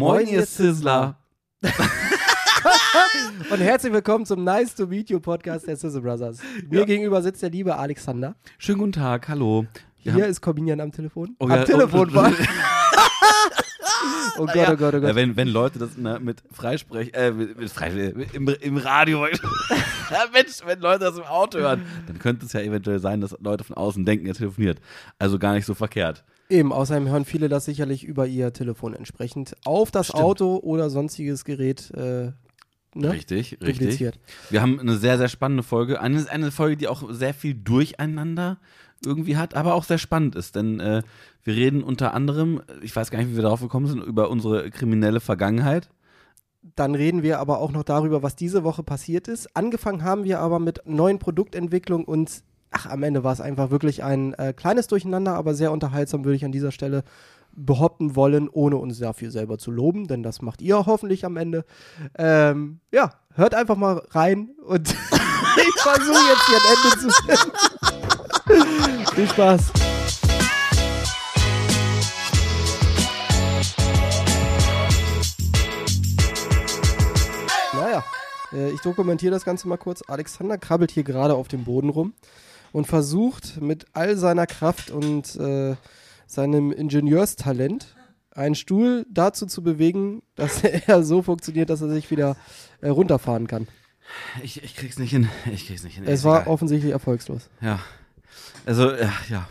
Moin, ihr Sizzler. Und herzlich willkommen zum Nice to Meet You Podcast der Sizzle Brothers. Mir Ja. gegenüber sitzt der liebe Alexander. Schönen guten Tag, hallo. Wir Hier haben- ist Cominian am Telefon. Oh am ja, Telefon oh, war. Oh Gott, Ja, oh Gott, oh Ja, Gott. wenn, wenn Leute das ne, mit Freisprech, äh, mit, mit Frei, im, im Radio, ja, Mensch, wenn Leute das im Auto hören, dann könnte es ja eventuell sein, dass Leute von außen denken, er telefoniert. Also gar nicht so verkehrt. Eben, außerdem hören viele das sicherlich über ihr Telefon entsprechend auf das Stimmt. Auto oder sonstiges Gerät äh, ne? Richtig, richtig. Wir haben eine sehr, sehr spannende Folge. Eine, eine Folge, die auch sehr viel Durcheinander irgendwie hat, aber auch sehr spannend ist. Denn äh, wir reden unter anderem, ich weiß gar nicht, wie wir darauf gekommen sind, über unsere kriminelle Vergangenheit. Dann reden wir aber auch noch darüber, was diese Woche passiert ist. Angefangen haben wir aber mit neuen Produktentwicklung und ach, am Ende war es einfach wirklich ein äh, kleines Durcheinander, aber sehr unterhaltsam, würde ich an dieser Stelle behaupten wollen, ohne uns dafür selber zu loben, denn das macht ihr hoffentlich am Ende. Ähm, ja, hört einfach mal rein und ich versuche jetzt hier ein Ende zu finden. Viel Spaß. Naja, äh, ich dokumentiere das Ganze mal kurz. Alexander krabbelt hier gerade auf dem Boden rum und versucht mit all seiner Kraft und äh, seinem Ingenieurstalent einen Stuhl dazu zu bewegen, dass er so funktioniert, dass er sich wieder äh, runterfahren kann. Ich, ich krieg's nicht hin. Ich krieg's nicht hin. Es war egal. offensichtlich erfolgslos. Ja. Also, ja, ja.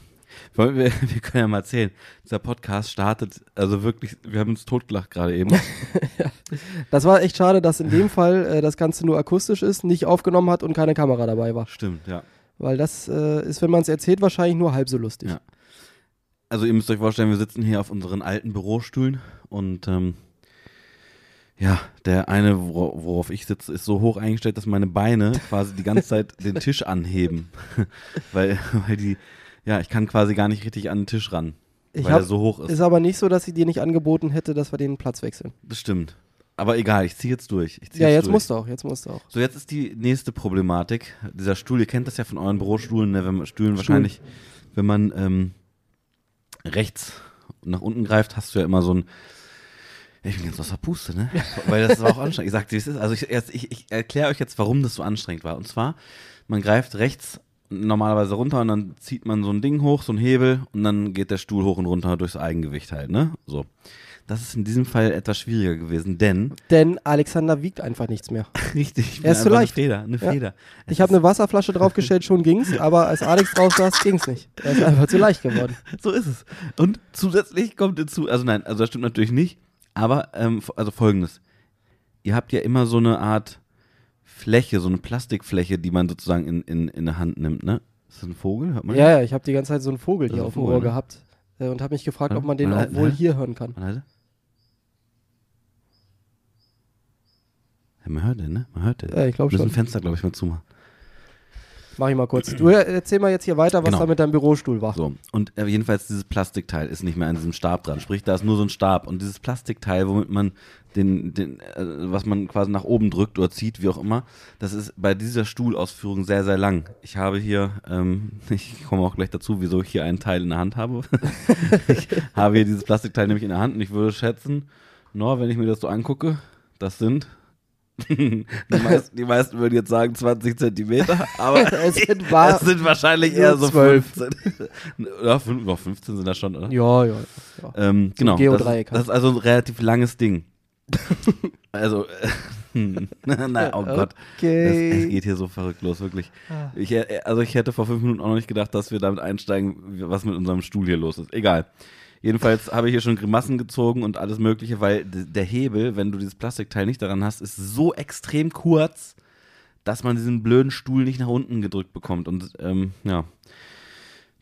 Wollen wir, wir können ja mal erzählen. Dieser Podcast startet, also wirklich, wir haben uns totgelacht gerade eben. Das war echt schade, dass in dem Fall äh, das Ganze nur akustisch ist, nicht aufgenommen hat und keine Kamera dabei war. Stimmt, ja. Weil das äh, ist, wenn man es erzählt, wahrscheinlich nur halb so lustig. Ja. Also ihr müsst euch vorstellen, wir sitzen hier auf unseren alten Bürostühlen und ähm, ja, der eine, wor worauf ich sitze, ist so hoch eingestellt, dass meine Beine quasi die ganze Zeit den Tisch anheben. weil, weil die, ja, ich kann quasi gar nicht richtig an den Tisch ran, Ich weil hab, er so hoch ist. ist aber nicht so, dass ich dir nicht angeboten hätte, dass wir den Platz wechseln. Das stimmt. Aber egal, ich ziehe jetzt durch. Zieh Ja, jetzt durch. musst du auch, jetzt musst du auch. So, jetzt ist die nächste Problematik. Dieser Stuhl, ihr kennt das ja von euren Bürostühlen, ne? wenn man Stühlen wahrscheinlich, wenn man ähm, rechts nach unten greift, hast du ja immer so ein ich bin ganz außer Puste, ne? Weil das war auch anstrengend. Ich sagte, wie es ist. Also ich, ich, ich erkläre euch jetzt, warum das so anstrengend war. Und zwar, man greift rechts normalerweise runter und dann zieht man so ein Ding hoch, so ein Hebel und dann geht der Stuhl hoch und runter durchs Eigengewicht halt, ne? So. Das ist in diesem Fall etwas schwieriger gewesen, denn Denn Alexander wiegt einfach nichts mehr. richtig, ich Er ist zu leicht. Eine Feder, eine Ja. Feder. Ich habe eine Wasserflasche draufgestellt, schon ging's, aber als Alex drauf saß, ging's nicht. Er ist einfach zu leicht geworden. So ist es. Und zusätzlich kommt hinzu, also nein, also das stimmt natürlich nicht, aber ähm, also folgendes. Ihr habt ja immer so eine Art Fläche, so eine Plastikfläche, die man sozusagen in, in, in der Hand nimmt, ne? Ist das ein Vogel? Hört man? Ja, ja, ich habe die ganze Zeit so einen Vogel Das hier ist auf dem ein Ohr ne? gehabt äh, und habe mich gefragt, ob man den man auch wohl hier hören kann. Man Ja, man hört den, ne? Man hört den. Ja, ich glaube müssen schon. Fenster, glaube ich, mal zumachen. Mach ich mal kurz. Du äh, erzähl mal jetzt hier weiter, was Genau. da mit deinem Bürostuhl war. So, und äh, jedenfalls dieses Plastikteil ist nicht mehr an diesem Stab dran. Sprich, da ist nur so ein Stab. Und dieses Plastikteil, womit man den, den äh, was man quasi nach oben drückt oder zieht, wie auch immer, das ist bei dieser Stuhlausführung sehr, sehr lang. Ich habe hier, ähm, ich komme auch gleich dazu, wieso ich hier einen Teil in der Hand habe. ich habe hier dieses Plastikteil nämlich in der Hand und ich würde schätzen, nur wenn ich mir das so angucke, das sind die, meisten, die meisten würden jetzt sagen 20 Zentimeter, aber Es sind es sind wahrscheinlich eher so 12. 15. ja, fünf, doch, 15 sind das schon, oder? Ja, ja. ja. Ähm, genau. Das, Geodreieck ist- das ist also ein relativ langes Ding. also, äh, nein, oh Gott. Es, Okay. es geht hier so verrückt los, wirklich. Ah. Ich, also ich hätte vor fünf Minuten auch noch nicht gedacht, dass wir damit einsteigen, was mit unserem Stuhl hier los ist. Egal. Jedenfalls habe ich hier schon Grimassen gezogen und alles Mögliche, weil der Hebel, wenn du dieses Plastikteil nicht daran hast, ist so extrem kurz, dass man diesen blöden Stuhl nicht nach unten gedrückt bekommt. Und ähm, ja,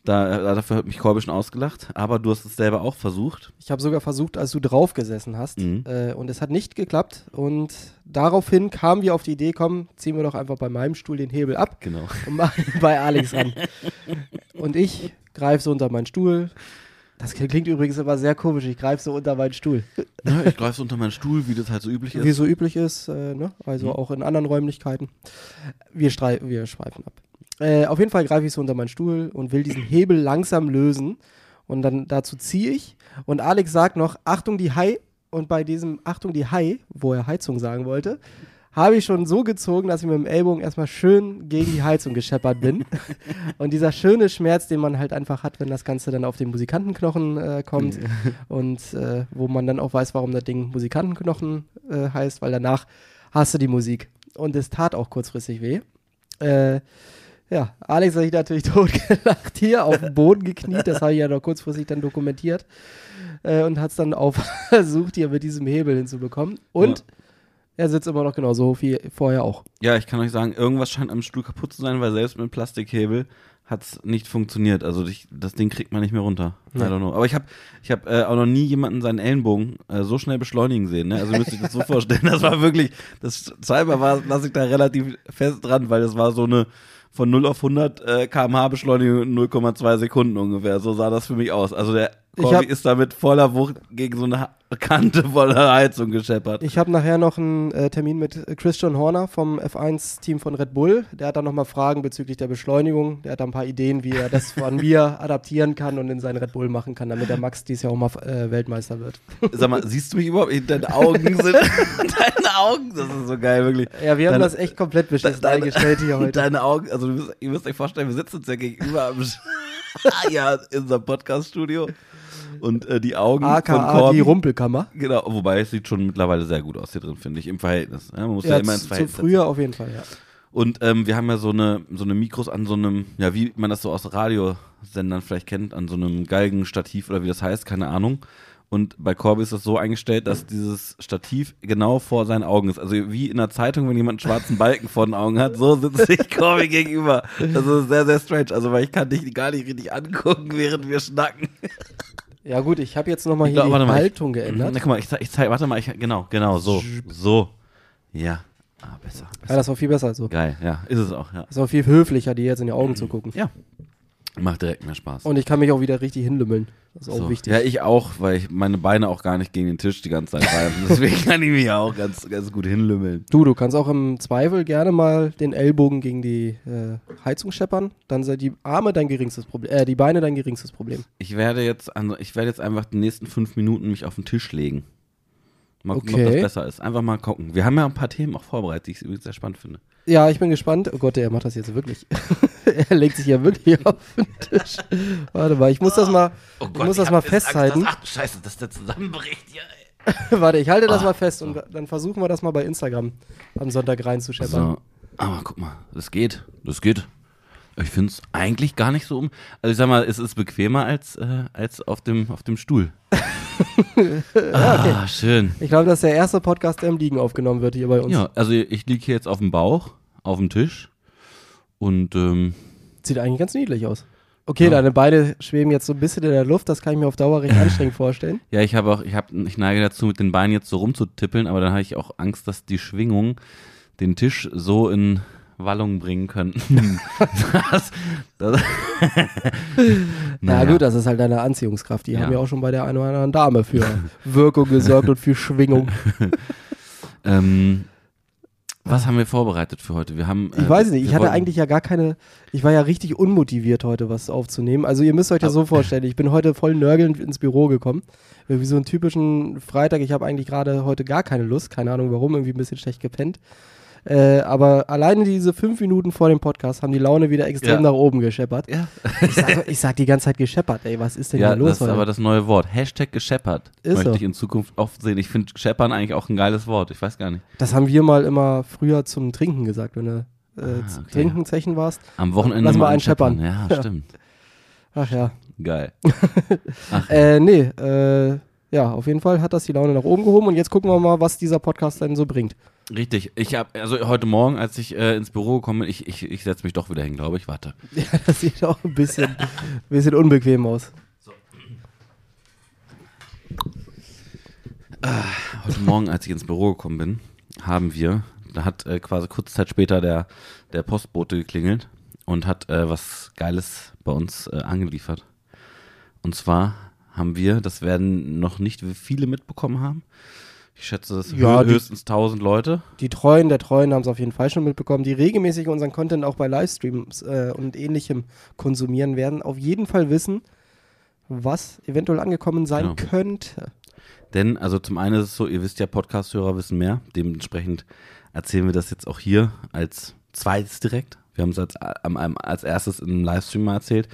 da, dafür hat mich Corby schon ausgelacht. Aber du hast es selber auch versucht. Ich habe sogar versucht, als du drauf gesessen hast. Mhm. Äh, und es hat nicht geklappt. Und daraufhin kamen wir auf die Idee, komm, ziehen wir doch einfach bei meinem Stuhl den Hebel ab Genau. und machen bei Alex ran. und ich greife so unter meinen Stuhl. Das klingt übrigens immer sehr komisch. Ich greife so unter meinen Stuhl. Ja, ich greife so unter meinen Stuhl, wie das halt so üblich ist. Wie so üblich ist, äh, ne? also Mhm. auch in anderen Räumlichkeiten. Wir, wir schweifen ab. Äh, auf jeden Fall greife ich so unter meinen Stuhl und will diesen Hebel langsam lösen. Und dann dazu ziehe ich. Und Alex sagt noch: Achtung, die Hai. und bei diesem, Achtung, die Hai, wo er Heizung sagen wollte, habe ich schon so gezogen, dass ich mit dem Ellbogen erstmal schön gegen die Heizung gescheppert bin. und dieser schöne Schmerz, den man halt einfach hat, wenn das Ganze dann auf den Musikantenknochen äh, kommt und äh, wo man dann auch weiß, warum das Ding Musikantenknochen äh, heißt, weil danach hast du die Musik. Und es tat auch kurzfristig weh. Äh, ja, Alex hat sich natürlich totgelacht hier, auf dem Boden gekniet, das habe ich ja noch kurzfristig dann dokumentiert äh, und hat es dann auch versucht, hier mit diesem Hebel hinzubekommen. Und Ja. Er sitzt immer noch genauso wie vorher auch. Ja, ich kann euch sagen, irgendwas scheint am Stuhl kaputt zu sein, weil selbst mit Plastikhebel hat es nicht funktioniert. Also ich, das Ding kriegt man nicht mehr runter. I Nee. don't know. Aber ich habe ich hab, äh, auch noch nie jemanden seinen Ellenbogen äh, so schnell beschleunigen sehen. Ne? Also müsst ihr das so vorstellen. Das war wirklich, das Cyber war, lasse ich da relativ fest dran, weil das war so eine von 0 auf 100 äh, kmh Beschleunigung in 0,2 Sekunden ungefähr. So sah das für mich aus. Also der Corby hab- ist da mit voller Wucht gegen so eine Kante voller Heizung gescheppert. Ich habe nachher noch einen äh, Termin mit äh, Christian Horner vom F1-Team von Red Bull. Der hat dann nochmal Fragen bezüglich der Beschleunigung. Der hat da ein paar Ideen, wie er das von mir adaptieren kann und in seinen Red Bull machen kann, damit der Max dies Jahr auch mal äh, Weltmeister wird. Sag mal, siehst du mich überhaupt? Deine Augen sind. deine Augen, das ist so geil, wirklich. Ja, wir haben Deine- das echt komplett beschissen Deine- eingestellt hier heute. Deine Augen, also müsst, ihr müsst euch vorstellen, wir sitzen uns ja gegenüber am, ja, in unserem Podcast-Studio und äh, die Augen von AKA Corby. die Rumpelkammer. Genau, wobei es sieht schon mittlerweile sehr gut aus hier drin, finde ich, im Verhältnis. Ja, man muss ja, Ja, immer ins zu, zu Verhältnis früher auf jeden Fall, ja. Und ähm, wir haben ja so eine, so eine Mikros an so einem, ja, wie man das so aus Radiosendern vielleicht kennt, an so einem Galgenstativ oder wie das heißt, keine Ahnung. Und bei Corby ist das so eingestellt, dass dieses Stativ genau vor seinen Augen ist. Also wie in der Zeitung, wenn jemand einen schwarzen Balken vor den Augen hat, so sitzt sich Corby gegenüber. Das ist sehr, sehr strange. Also weil ich kann dich gar nicht richtig angucken, während wir schnacken. Ja gut, ich habe jetzt nochmal hier glaub, die mal, ich- Haltung geändert. Na, guck mal, ich ich zeig, warte mal, ich, genau, genau, so. So. Ja. Ah, besser. Ja, besser. das war viel besser so. Geil, ja, ist es auch, ja. Das war viel höflicher, dir jetzt in die Augen zu gucken. Ja. Macht direkt mehr Spaß. Und ich kann mich auch wieder richtig hinlümmeln. Das ist auch So. wichtig. Ja, ich auch, weil ich meine Beine auch gar nicht gegen den Tisch die ganze Zeit reiben. Deswegen kann ich mich ja auch ganz, ganz gut hinlümmeln. Du, du kannst auch im Zweifel gerne mal den Ellbogen gegen die äh, Heizung scheppern. Dann sind die Arme dein geringstes Problem, äh, die Beine dein geringstes Problem. Ich werde jetzt, an, ich werde jetzt einfach die nächsten fünf Minuten mich auf den Tisch legen. Mal gucken, ob Okay. das besser ist. Einfach mal gucken. Wir haben ja ein paar Themen auch vorbereitet, die ich übrigens sehr spannend finde. Ja, ich bin gespannt. Oh Gott, er macht das jetzt wirklich. er legt sich ja wirklich auf den Tisch. Warte mal, ich muss das mal, ich muss das mal festhalten. ach du Scheiße, dass der zusammenbricht hier. ey. Warte, ich halte das Ah, mal fest und dann versuchen wir das mal bei Instagram am Sonntag reinzuscheppern. So, aber guck mal, das geht, das geht. Ich finde es eigentlich gar nicht so um. Also ich sag mal, es ist bequemer als, äh, als auf, dem, auf dem Stuhl. ah, schön. Ich glaube, das ist der erste Podcast, der im Liegen aufgenommen wird hier bei uns. Ja, also ich liege hier jetzt auf dem Bauch, auf dem Tisch und ähm, Sieht eigentlich ganz niedlich aus. Okay, Ja. deine Beine schweben jetzt so ein bisschen in der Luft, das kann ich mir auf Dauer recht anstrengend vorstellen. ja, ich habe auch, ich habe, ich neige dazu, mit den Beinen jetzt so rumzutippeln, aber dann habe ich auch Angst, dass die Schwingung den Tisch so in Wallung bringen könnten. das, das Na gut, das ist halt deine Anziehungskraft. Die Ja. haben ja auch schon bei der einen oder anderen Dame für Wirkung gesorgt und für Schwingung. Ähm, was haben wir vorbereitet für heute? Wir haben. Ich äh, weiß nicht, ich hatte eigentlich ja gar keine, ich war ja richtig unmotiviert heute was aufzunehmen. Also ihr müsst euch das so vorstellen, ich bin heute voll nörgelnd ins Büro gekommen. Wie so einen typischen Freitag, ich habe eigentlich gerade heute gar keine Lust, keine Ahnung warum, irgendwie ein bisschen schlecht gepennt. Äh, aber alleine diese fünf Minuten vor dem Podcast haben die Laune wieder extrem Ja. nach oben gescheppert. Ja, Ich sag, ich sag die ganze Zeit gescheppert, ey, was ist denn ja hier los das ist heute? aber das neue Wort. Hashtag gescheppert. Ist Möchte so. ich in Zukunft oft sehen. Ich finde scheppern eigentlich auch ein geiles Wort. Ich weiß gar nicht. Das haben wir mal immer früher zum Trinken gesagt, wenn du äh, Ah, zum okay. Trinken Zechen warst. Am Wochenende Lass mal ein einen scheppern. Ja, stimmt. Ach ja. Geil. Äh, nee, äh, ja, auf jeden Fall hat das die Laune nach oben gehoben und jetzt gucken wir mal, was dieser Podcast dann so bringt. Richtig. Ich habe also heute Morgen, als ich äh, ins Büro gekommen bin, ich, ich, ich setze mich doch wieder hin, glaube ich. Warte. Ja, das sieht auch ein bisschen, bisschen unbequem aus. Heute Morgen, als ich ins Büro gekommen bin, haben wir, da hat äh, quasi kurze Zeit später der, der Postbote geklingelt und hat äh, was Geiles bei uns äh, angeliefert. Und zwar haben wir, das werden noch nicht viele mitbekommen haben. Ich schätze, das Ja, die- höchstens 1000 Leute. Die Treuen der Treuen haben es auf jeden Fall schon mitbekommen, die regelmäßig unseren Content auch bei Livestreams äh, und ähnlichem konsumieren werden, auf jeden Fall wissen, was eventuell angekommen sein Genau. könnte. Denn, also zum einen ist es so, ihr wisst ja, Podcast-Hörer wissen mehr. Dementsprechend erzählen wir das jetzt auch hier als zweites direkt. Wir haben es als, als erstes im Livestream mal erzählt.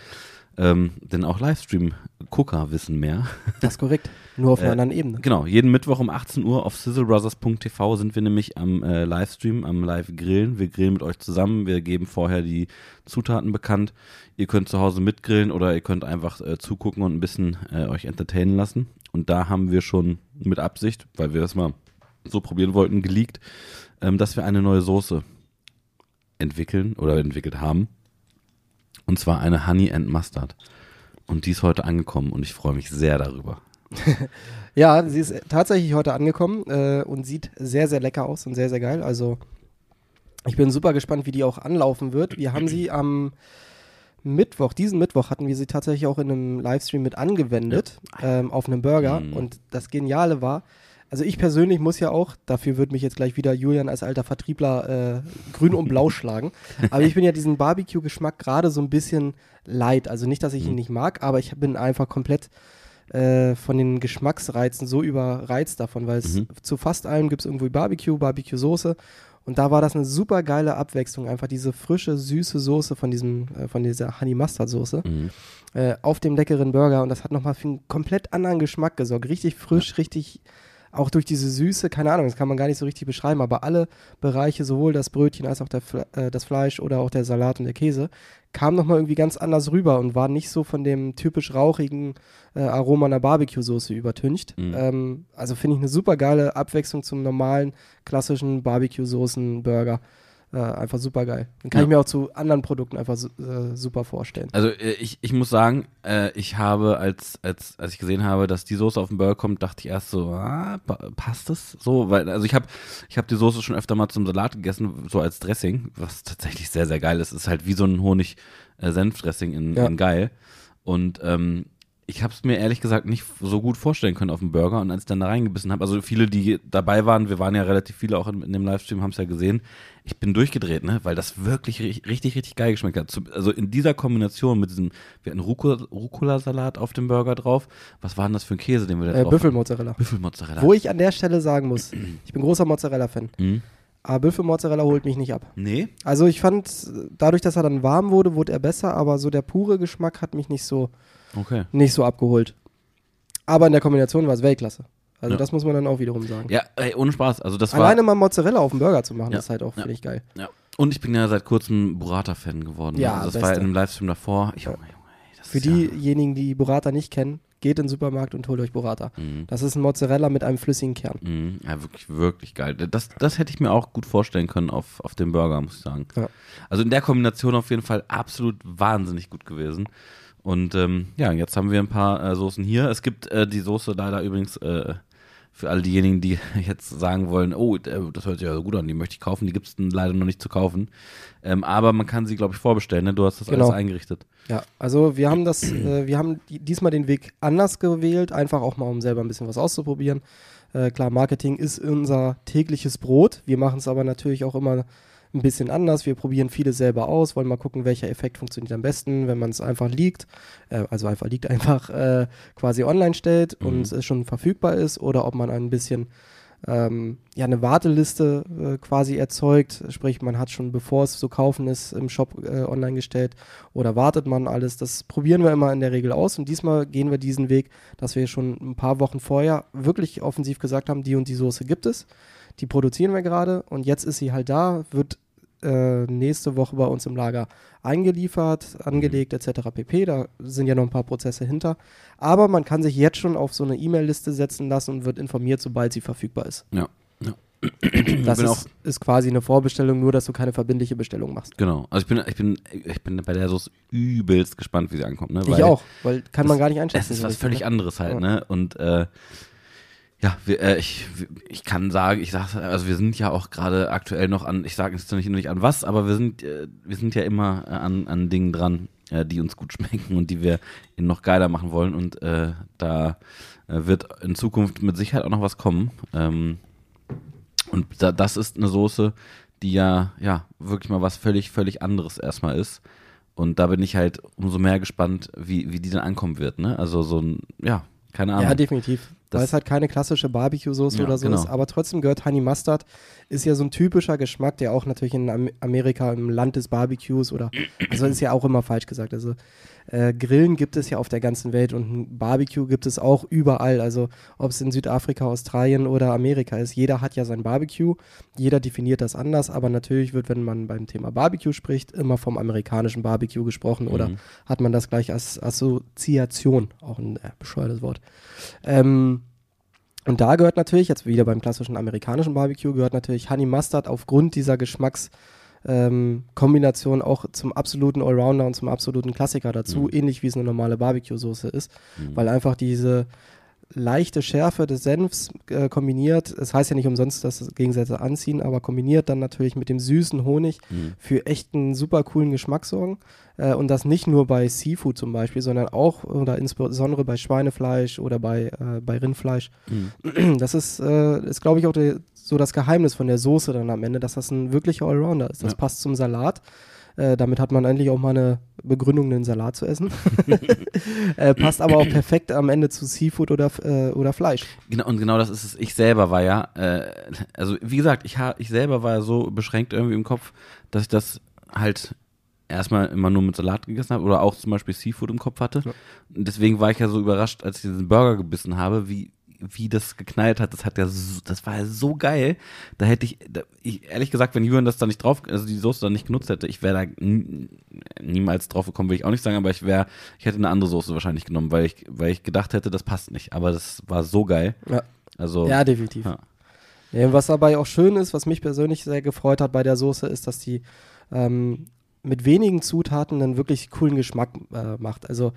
Ähm, denn auch Livestream-Gucker wissen mehr. Das ist korrekt. Nur auf einer äh, anderen Ebene. Genau, jeden Mittwoch um 18 Uhr auf sizzlebrothers.tv sind wir nämlich am äh, Livestream, am Live-Grillen. Wir grillen mit euch zusammen. Wir geben vorher die Zutaten bekannt. Ihr könnt zu Hause mitgrillen oder ihr könnt einfach äh, zugucken und ein bisschen äh, euch entertainen lassen. Und da haben wir schon mit Absicht, weil wir das mal so probieren wollten, geleakt, ähm, dass wir eine neue Soße entwickeln oder entwickelt haben. Und zwar eine Honey and Mustard. Und die ist heute angekommen und ich freue mich sehr darüber. ja, sie ist tatsächlich heute angekommen äh, und sieht sehr, sehr lecker aus und sehr, sehr geil. Also ich bin super gespannt, wie die auch anlaufen wird. Wir haben sie am Mittwoch, diesen Mittwoch hatten wir sie tatsächlich auch in einem Livestream mit angewendet ja. ähm, auf einem Burger. Mhm. Und das Geniale war, also ich persönlich muss ja auch, dafür wird mich jetzt gleich wieder Julian als alter Vertriebler äh, grün und blau schlagen, aber ich bin ja diesen Barbecue-Geschmack gerade so ein bisschen leid. Also nicht, dass ich ihn mhm. nicht mag, aber ich bin einfach komplett äh, von den Geschmacksreizen so überreizt davon, weil es mhm. zu fast allem gibt es irgendwie Barbecue, Barbecue-Soße und da war das eine super geile Abwechslung, einfach diese frische, süße Soße von diesem, äh, von dieser Honey Mustard Soße mhm. äh, auf dem leckeren Burger und das hat nochmal für einen komplett anderen Geschmack gesorgt. Richtig frisch, ja. richtig auch durch diese Süße, keine Ahnung, das kann man gar nicht so richtig beschreiben, aber alle Bereiche, sowohl das Brötchen als auch der, äh, das Fleisch oder auch der Salat und der Käse, kam nochmal irgendwie ganz anders rüber und war nicht so von dem typisch rauchigen äh, Aroma einer Barbecue-Soße übertüncht. Mhm. Ähm, also finde ich eine super geile Abwechslung zum normalen, klassischen Barbecue-Soßen-Burger. Äh, einfach super geil. Den kann ja. ich mir auch zu anderen Produkten einfach äh, super vorstellen. Also äh, ich, ich muss sagen, äh, ich habe, als, als, als ich gesehen habe, dass die Soße auf den Burger kommt, dachte ich erst so, ah, passt das so? Weil, also ich habe ich hab die Soße schon öfter mal zum Salat gegessen, so als Dressing, was tatsächlich sehr, sehr geil ist. Ist halt wie so ein Honig-Senf-Dressing in, ja. in geil. Und ähm, ich habe es mir ehrlich gesagt nicht so gut vorstellen können auf dem Burger und als ich dann da reingebissen habe, also viele, die dabei waren, wir waren ja relativ viele auch in, in dem Livestream, haben es ja gesehen, ich bin durchgedreht, ne, weil das wirklich richtig, richtig geil geschmeckt hat. Also in dieser Kombination mit diesem, wir hatten Rucola-Salat auf dem Burger drauf. Was war denn das für ein Käse, den wir da äh, drauf Büffelmozzarella. Büffelmozzarella. Wo ich an der Stelle sagen muss, ich bin großer Mozzarella-Fan. Mhm. Aber Büffelmozzarella holt mich nicht ab. Nee? Also ich fand, dadurch, dass er dann warm wurde, wurde er besser, aber so der pure Geschmack hat mich nicht so Okay. Nicht so abgeholt. Aber in der Kombination war es Weltklasse. Also ja. das muss man dann auch wiederum sagen. Ja, ey, ohne Spaß. Also das Alleine mal Mozzarella auf dem Burger zu machen, ja. ist halt auch, ja. finde ich, geil. Ja. Und ich bin ja seit kurzem Burrata-Fan geworden. Ja, also das Beste. war ja in einem Livestream davor. Ich, Junge, Junge, Für diejenigen, die Burrata nicht kennen, geht in den Supermarkt und holt euch Burrata. Mhm. Das ist ein Mozzarella mit einem flüssigen Kern. Mhm. Ja, wirklich, wirklich geil. Das, das hätte ich mir auch gut vorstellen können auf, auf dem Burger, muss ich sagen. Ja. Also in der Kombination auf jeden Fall absolut wahnsinnig gut gewesen. Und ähm, ja, jetzt haben wir ein paar äh, Soßen hier. Es gibt äh, die Soße leider übrigens äh, für all diejenigen, die jetzt sagen wollen, oh, das hört sich ja so gut an, die möchte ich kaufen, die gibt es leider noch nicht zu kaufen. Ähm, aber man kann sie, glaube ich, vorbestellen, ne? Du hast das genau. alles eingerichtet. Ja, also wir haben das, äh, wir haben diesmal den Weg anders gewählt, einfach auch mal, um selber ein bisschen was auszuprobieren. Äh, klar, Marketing ist unser tägliches Brot. Wir machen es aber natürlich auch immer ein bisschen anders. Wir probieren viele selber aus, wollen mal gucken, welcher Effekt funktioniert am besten, wenn man es einfach liegt, äh, also einfach liegt, einfach äh, quasi online stellt mhm. und es schon verfügbar ist oder ob man ein bisschen ähm, ja, eine Warteliste äh, quasi erzeugt, sprich man hat schon bevor es zu kaufen ist im Shop äh, online gestellt oder wartet man alles, das probieren wir immer in der Regel aus und diesmal gehen wir diesen Weg, dass wir schon ein paar Wochen vorher wirklich offensiv gesagt haben, die und die Soße gibt es, die produzieren wir gerade und jetzt ist sie halt da, wird äh, nächste Woche bei uns im Lager eingeliefert, angelegt mhm. etc. pp. Da sind ja noch ein paar Prozesse hinter. Aber man kann sich jetzt schon auf so eine E-Mail-Liste setzen lassen und wird informiert, sobald sie verfügbar ist. Ja. ja. Das ist, ist, quasi eine Vorbestellung, nur dass du keine verbindliche Bestellung machst. Genau. Also ich bin, ich bin, ich bin bei der Soße übelst gespannt, wie sie ankommt. Ne? ich auch, weil kann man gar nicht einschätzen. Es ist was völlig ne? anderes halt, ja. ne? Und äh, ja, wir, äh, ich, ich kann sagen, ich sag, also wir sind ja auch gerade aktuell noch an, ich sage jetzt nicht, nicht an was, aber wir sind, äh, wir sind ja immer äh, an, an Dingen dran, äh, die uns gut schmecken und die wir noch geiler machen wollen. Und äh, da äh, wird in Zukunft mit Sicherheit auch noch was kommen. Ähm, und da, das ist eine Soße, die ja, ja, wirklich mal was völlig, völlig anderes erstmal ist. Und da bin ich halt umso mehr gespannt, wie, wie die dann ankommen wird, ne? Also so ein, ja, keine Ahnung. Ja, definitiv weil es halt keine klassische Barbecue-Soße Ja, oder so genau. ist. Aber trotzdem gehört Honey Mustard, ist ja so ein typischer Geschmack, der auch natürlich in Am Amerika im Land des Barbecues oder, also ist ja auch immer falsch gesagt. Also äh, Grillen gibt es ja auf der ganzen Welt und ein Barbecue gibt es auch überall. Also ob es in Südafrika, Australien oder Amerika ist. Jeder hat ja sein Barbecue, jeder definiert das anders, aber natürlich wird, wenn man beim Thema Barbecue spricht, immer vom amerikanischen Barbecue gesprochen oder Mhm. hat man das gleich als Assoziation, auch ein äh, bescheuertes Wort. Ähm, und da gehört natürlich, jetzt wieder beim klassischen amerikanischen Barbecue, gehört natürlich Honey Mustard aufgrund dieser Geschmacks ähm, Kombination auch zum absoluten Allrounder und zum absoluten Klassiker dazu, Mhm. ähnlich wie es eine normale Barbecue-Soße ist, Mhm. weil einfach diese leichte Schärfe des Senfs äh, kombiniert, es heißt ja nicht umsonst, dass Gegensätze anziehen, aber kombiniert dann natürlich mit dem süßen Honig Mhm. für echt einen super coolen Geschmack sorgen. Äh, und das nicht nur bei Seafood zum Beispiel, sondern auch oder insbesondere bei Schweinefleisch oder bei, äh, bei Rindfleisch. Mhm. Das ist, äh, ist glaube ich, auch der, so das Geheimnis von der Soße dann am Ende, dass das ein wirklicher Allrounder ist. Das Ja. passt zum Salat. Äh, damit hat man endlich auch mal eine Begründung, einen Salat zu essen. äh, passt aber auch perfekt am Ende zu Seafood oder, äh, oder Fleisch. Genau, und genau das ist es. Ich selber war ja, äh, also wie gesagt, ich, ich selber war ja so beschränkt irgendwie im Kopf, dass ich das halt erstmal immer nur mit Salat gegessen habe oder auch zum Beispiel Seafood im Kopf hatte. Ja. Deswegen war ich ja so überrascht, als ich diesen Burger gebissen habe, wie, wie das geknallt hat. Das hat ja so, das war ja so geil. Da hätte ich, da, ich, ehrlich gesagt, wenn Jürgen das da nicht drauf, also die Soße da nicht genutzt hätte, ich wäre da niemals drauf gekommen, will ich auch nicht sagen, aber ich wäre, ich hätte eine andere Soße wahrscheinlich genommen, weil ich, weil ich gedacht hätte, das passt nicht. Aber das war so geil. Ja, Also, ja definitiv. ja. Ja, was dabei auch schön ist, was mich persönlich sehr gefreut hat bei der Soße, ist, dass die ähm, mit wenigen Zutaten einen wirklich coolen Geschmack äh, macht. Also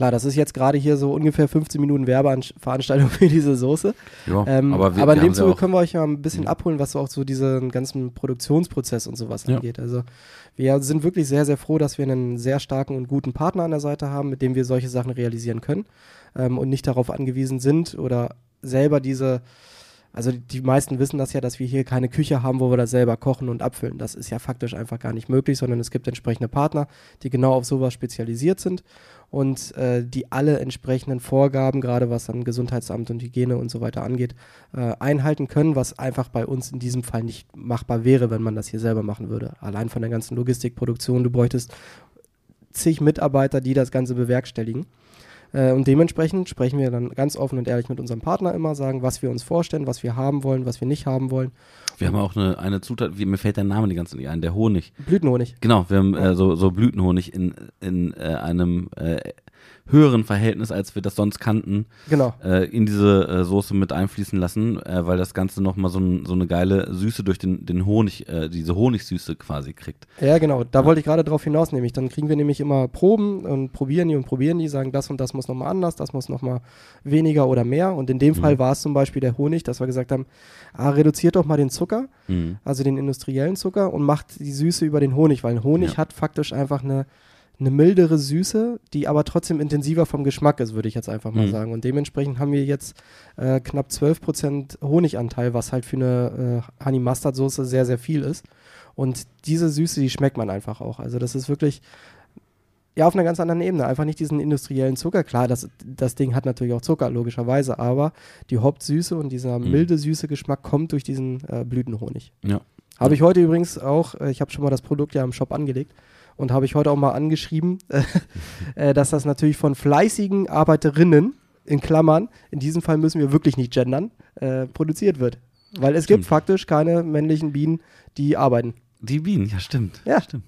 klar, das ist jetzt gerade hier so ungefähr 15 Minuten Werbeveranstaltung für diese Soße. Ja, Ähm, aber aber, wir, in wir dem Zuge können wir euch ja ein bisschen abholen, was so auch so diesen ganzen Produktionsprozess und sowas Ja. angeht. Also wir sind wirklich sehr, sehr froh, dass wir einen sehr starken und guten Partner an der Seite haben, mit dem wir solche Sachen realisieren können ähm, und nicht darauf angewiesen sind oder selber diese also die- die meisten wissen das ja, dass wir hier keine Küche haben, wo wir das selber kochen und abfüllen. Das ist ja faktisch einfach gar nicht möglich, sondern es gibt entsprechende Partner, die genau auf sowas spezialisiert sind und äh, die alle entsprechenden Vorgaben, gerade was dann Gesundheitsamt und Hygiene und so weiter angeht, äh, einhalten können, was einfach bei uns in diesem Fall nicht machbar wäre, wenn man das hier selber machen würde. Allein von der ganzen Logistikproduktion, du bräuchtest zig Mitarbeiter, die das Ganze bewerkstelligen. Äh, und dementsprechend sprechen wir dann ganz offen und ehrlich mit unserem Partner immer, sagen, was wir uns vorstellen, was wir haben wollen, was wir nicht haben wollen. Wir haben auch eine, eine Zutat, wie, mir fällt der Name die ganze Zeit nicht ein, der Honig. Blütenhonig. Genau, wir haben äh, so, so Blütenhonig in, in äh, einem äh, höheren Verhältnis, als wir das sonst kannten, Genau. äh, in diese äh, Soße mit einfließen lassen, äh, weil das Ganze nochmal so, ein, so eine geile Süße durch den, den Honig, äh, diese Honigsüße quasi kriegt. Ja, genau. Da wollte ich gerade drauf hinaus, nämlich. Dann kriegen wir nämlich immer Proben und probieren die und probieren die, sagen, das und das muss nochmal anders, das muss nochmal weniger oder mehr. Und in dem Mhm. Fall war es zum Beispiel der Honig, dass wir gesagt haben, ah, reduziert doch mal den Zucker, Mhm. also den industriellen Zucker, und macht die Süße über den Honig, weil ein Honig Ja. hat faktisch einfach eine, eine mildere Süße, die aber trotzdem intensiver vom Geschmack ist, würde ich jetzt einfach mal Mhm. sagen. Und dementsprechend haben wir jetzt äh, knapp 12% Honiganteil, was halt für eine äh, Honey Mustard Soße sehr, sehr viel ist. Und diese Süße, die schmeckt man einfach auch. Also das ist wirklich ja auf einer ganz anderen Ebene. Einfach nicht diesen industriellen Zucker. Klar, das, das Ding hat natürlich auch Zucker, logischerweise, aber die Hauptsüße und dieser Mhm. milde, süße Geschmack kommt durch diesen äh, Blütenhonig. Ja. Habe ich heute übrigens auch, äh, ich habe schon mal das Produkt ja im Shop angelegt und habe ich heute auch mal angeschrieben, äh, dass das natürlich von fleißigen Arbeiterinnen, in Klammern, in diesem Fall müssen wir wirklich nicht gendern, äh, produziert wird. Weil es Stimmt. gibt faktisch keine männlichen Bienen, die arbeiten. Die Bienen, ja stimmt. Ja. stimmt.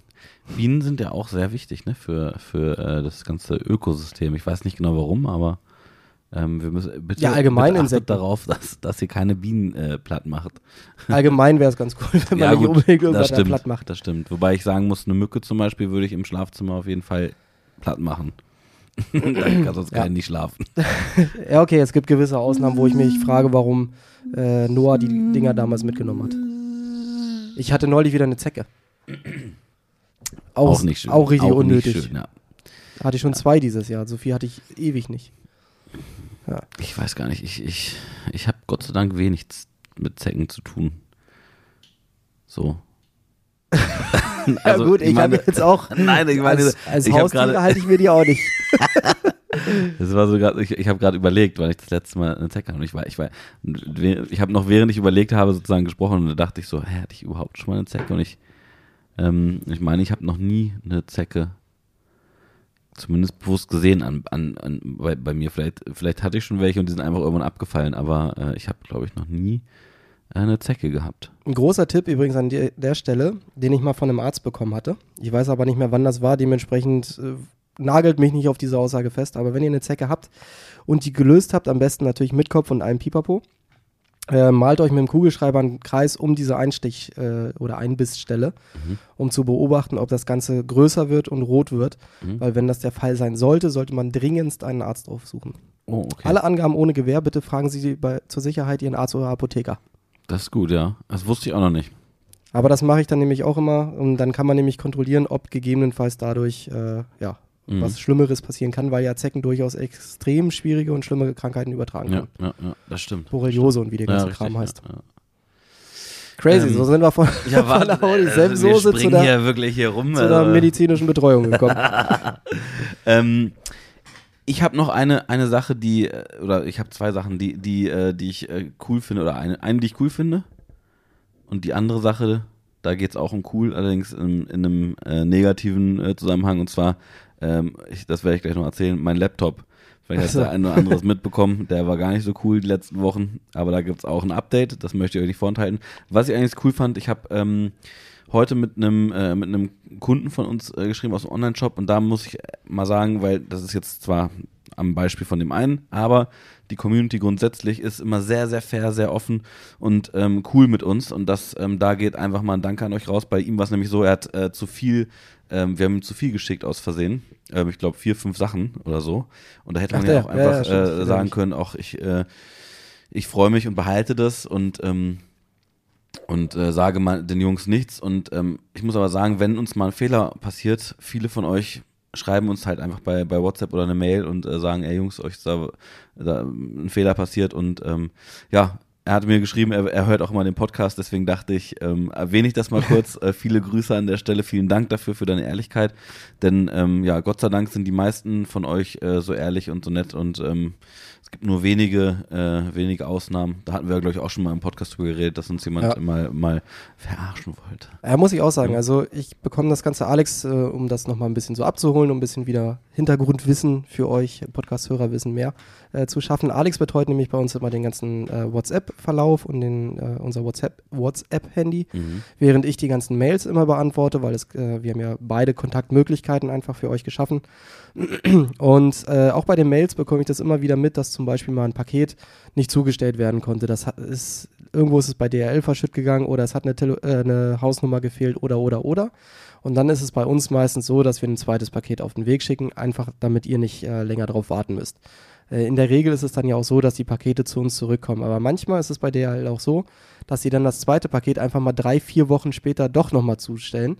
Bienen sind ja auch sehr wichtig ne, für, für äh, das ganze Ökosystem. Ich weiß nicht genau warum, aber ähm, wir müssen bitte, Ja, allgemein bitte achtet Insekten. darauf, dass, dass ihr keine Bienen äh, platt macht. Allgemein wäre es ganz cool, wenn man ja, nicht unbedingt irgendwas stimmt, platt macht. das stimmt. Wobei ich sagen muss, eine Mücke zum Beispiel würde ich im Schlafzimmer auf jeden Fall platt machen. Dann kann sonst Ja. keiner nicht schlafen. Ja, okay, es gibt gewisse Ausnahmen, wo ich mich frage, warum äh, Noah die Dinger damals mitgenommen hat. Ich hatte neulich wieder eine Zecke. Auch, auch nicht schön. Auch richtig Auch unnötig. Schön, ja. Hatte ich schon zwei dieses Jahr. So viel hatte ich ewig nicht. Ich weiß gar nicht. Ich, ich, ich habe Gott sei Dank wenig mit Zecken zu tun. So. ja gut, ich, habe meine- jetzt auch Nein, ich meine, als, als ich Haustiere halte ich mir die auch nicht. Das war so gerade, ich, ich habe gerade überlegt, weil ich das letzte Mal eine Zecke hatte. Ich war, ich war, ich habe noch während ich überlegt habe, sozusagen gesprochen und da dachte ich so, hä, hatte ich überhaupt schon mal eine Zecke? Und ich, ähm, ich meine, ich habe noch nie eine Zecke zumindest bewusst gesehen an, an, an bei, bei, mir. Vielleicht, vielleicht hatte ich schon welche und die sind einfach irgendwann abgefallen, aber äh, ich habe, glaube ich, noch nie eine Zecke gehabt. Ein großer Tipp übrigens an die, der Stelle, den ich mal von einem Arzt bekommen hatte. Ich weiß aber nicht mehr, wann das war. Dementsprechend äh, nagelt mich nicht auf diese Aussage fest. Aber wenn ihr eine Zecke habt und die gelöst habt, am besten natürlich mit Kopf und einem Pipapo, äh, malt euch mit dem Kugelschreiber einen Kreis um diese Einstich- äh, oder Einbissstelle, mhm. um zu beobachten, ob das Ganze größer wird und rot wird. Mhm. Weil wenn das der Fall sein sollte, sollte man dringendst einen Arzt aufsuchen. Oh, okay. Alle Angaben ohne Gewähr, bitte fragen Sie bei, zur Sicherheit Ihren Arzt oder Apotheker. Das ist gut, ja. Das wusste ich auch noch nicht. Aber das mache ich dann nämlich auch immer und dann kann man nämlich kontrollieren, ob gegebenenfalls dadurch äh, ja, mhm. was Schlimmeres passieren kann, weil ja Zecken durchaus extrem schwierige und schlimme Krankheiten übertragen können. Ja, ja, ja das stimmt. Borreliose und wie der ganze Kram heißt. Ja, Crazy, ähm, so sind wir von, ja, von der Holy-Senf-Soße äh, zu, der, hier wirklich hier rum, zu der medizinischen Betreuung gekommen. ähm, ich habe noch eine, eine Sache, die, äh, oder ich habe zwei Sachen, die, die, äh, die ich äh, cool finde, oder eine, eine, die ich cool finde. Und die andere Sache, da geht es auch um cool, allerdings in, in einem äh, negativen äh, Zusammenhang. Und zwar, ähm, ich, das werde ich gleich noch erzählen, mein Laptop. Vielleicht hast du ein oder anderes mitbekommen, der war gar nicht so cool die letzten Wochen, aber da gibt es auch ein Update, das möchte ich euch nicht vorenthalten. Was ich eigentlich cool fand, ich habe ähm, heute mit einem äh, mit einem Kunden von uns äh, geschrieben aus dem Online-Shop und da muss ich mal sagen, weil das ist jetzt zwar am Beispiel von dem einen, aber die Community grundsätzlich ist immer sehr, sehr fair, sehr offen und ähm, cool mit uns und das, ähm, da geht einfach mal ein Danke an euch raus. Bei ihm war es nämlich so, er hat äh, zu viel, ähm, wir haben ihm zu viel geschickt aus Versehen, ähm, ich glaube vier, fünf Sachen oder so. Und da hätte man Ach, ja auch einfach ja, ja, äh, sagen können, auch ich, äh, ich freue mich und behalte das und ähm, und äh, sage mal den Jungs nichts. Und ähm, ich muss aber sagen, wenn uns mal ein Fehler passiert, viele von euch schreiben uns halt einfach bei, bei WhatsApp oder eine Mail und äh, sagen, ey Jungs, euch ist da, da ein Fehler passiert. Und ähm, ja, er hat mir geschrieben, er, er, hört auch immer den Podcast, deswegen dachte ich, ähm, erwähne ich das mal kurz. äh, viele Grüße an der Stelle, vielen Dank dafür, für deine Ehrlichkeit. Denn ähm, ja, Gott sei Dank sind die meisten von euch äh, so ehrlich und so nett und ähm, gibt nur wenige, äh, wenige Ausnahmen. Da hatten wir, glaube ich, auch schon mal im Podcast drüber geredet, dass uns jemand ja. mal, mal verarschen wollte. Ja, muss ich auch sagen. Also ich bekomme das Ganze, Alex, äh, um das nochmal ein bisschen so abzuholen, um ein bisschen wieder Hintergrundwissen für euch, Podcast-Hörerwissen mehr äh, zu schaffen. Alex betreut nämlich bei uns immer den ganzen äh, WhatsApp-Verlauf und den, äh, unser WhatsApp-Handy, mhm. während ich die ganzen Mails immer beantworte, weil es, äh, wir haben ja beide Kontaktmöglichkeiten einfach für euch geschaffen. Und äh, auch bei den Mails bekomme ich das immer wieder mit, dass zum Beispiel mal ein Paket nicht zugestellt werden konnte. Das ist, irgendwo ist es bei DRL verschütt gegangen oder es hat eine, Tele äh, eine Hausnummer gefehlt oder oder oder. Und dann ist es bei uns meistens so, dass wir ein zweites Paket auf den Weg schicken, einfach damit ihr nicht äh, länger drauf warten müsst. Äh, in der Regel ist es dann ja auch so, dass die Pakete zu uns zurückkommen. Aber manchmal ist es bei DHL auch so, dass sie dann das zweite Paket einfach mal drei, vier Wochen später doch nochmal zustellen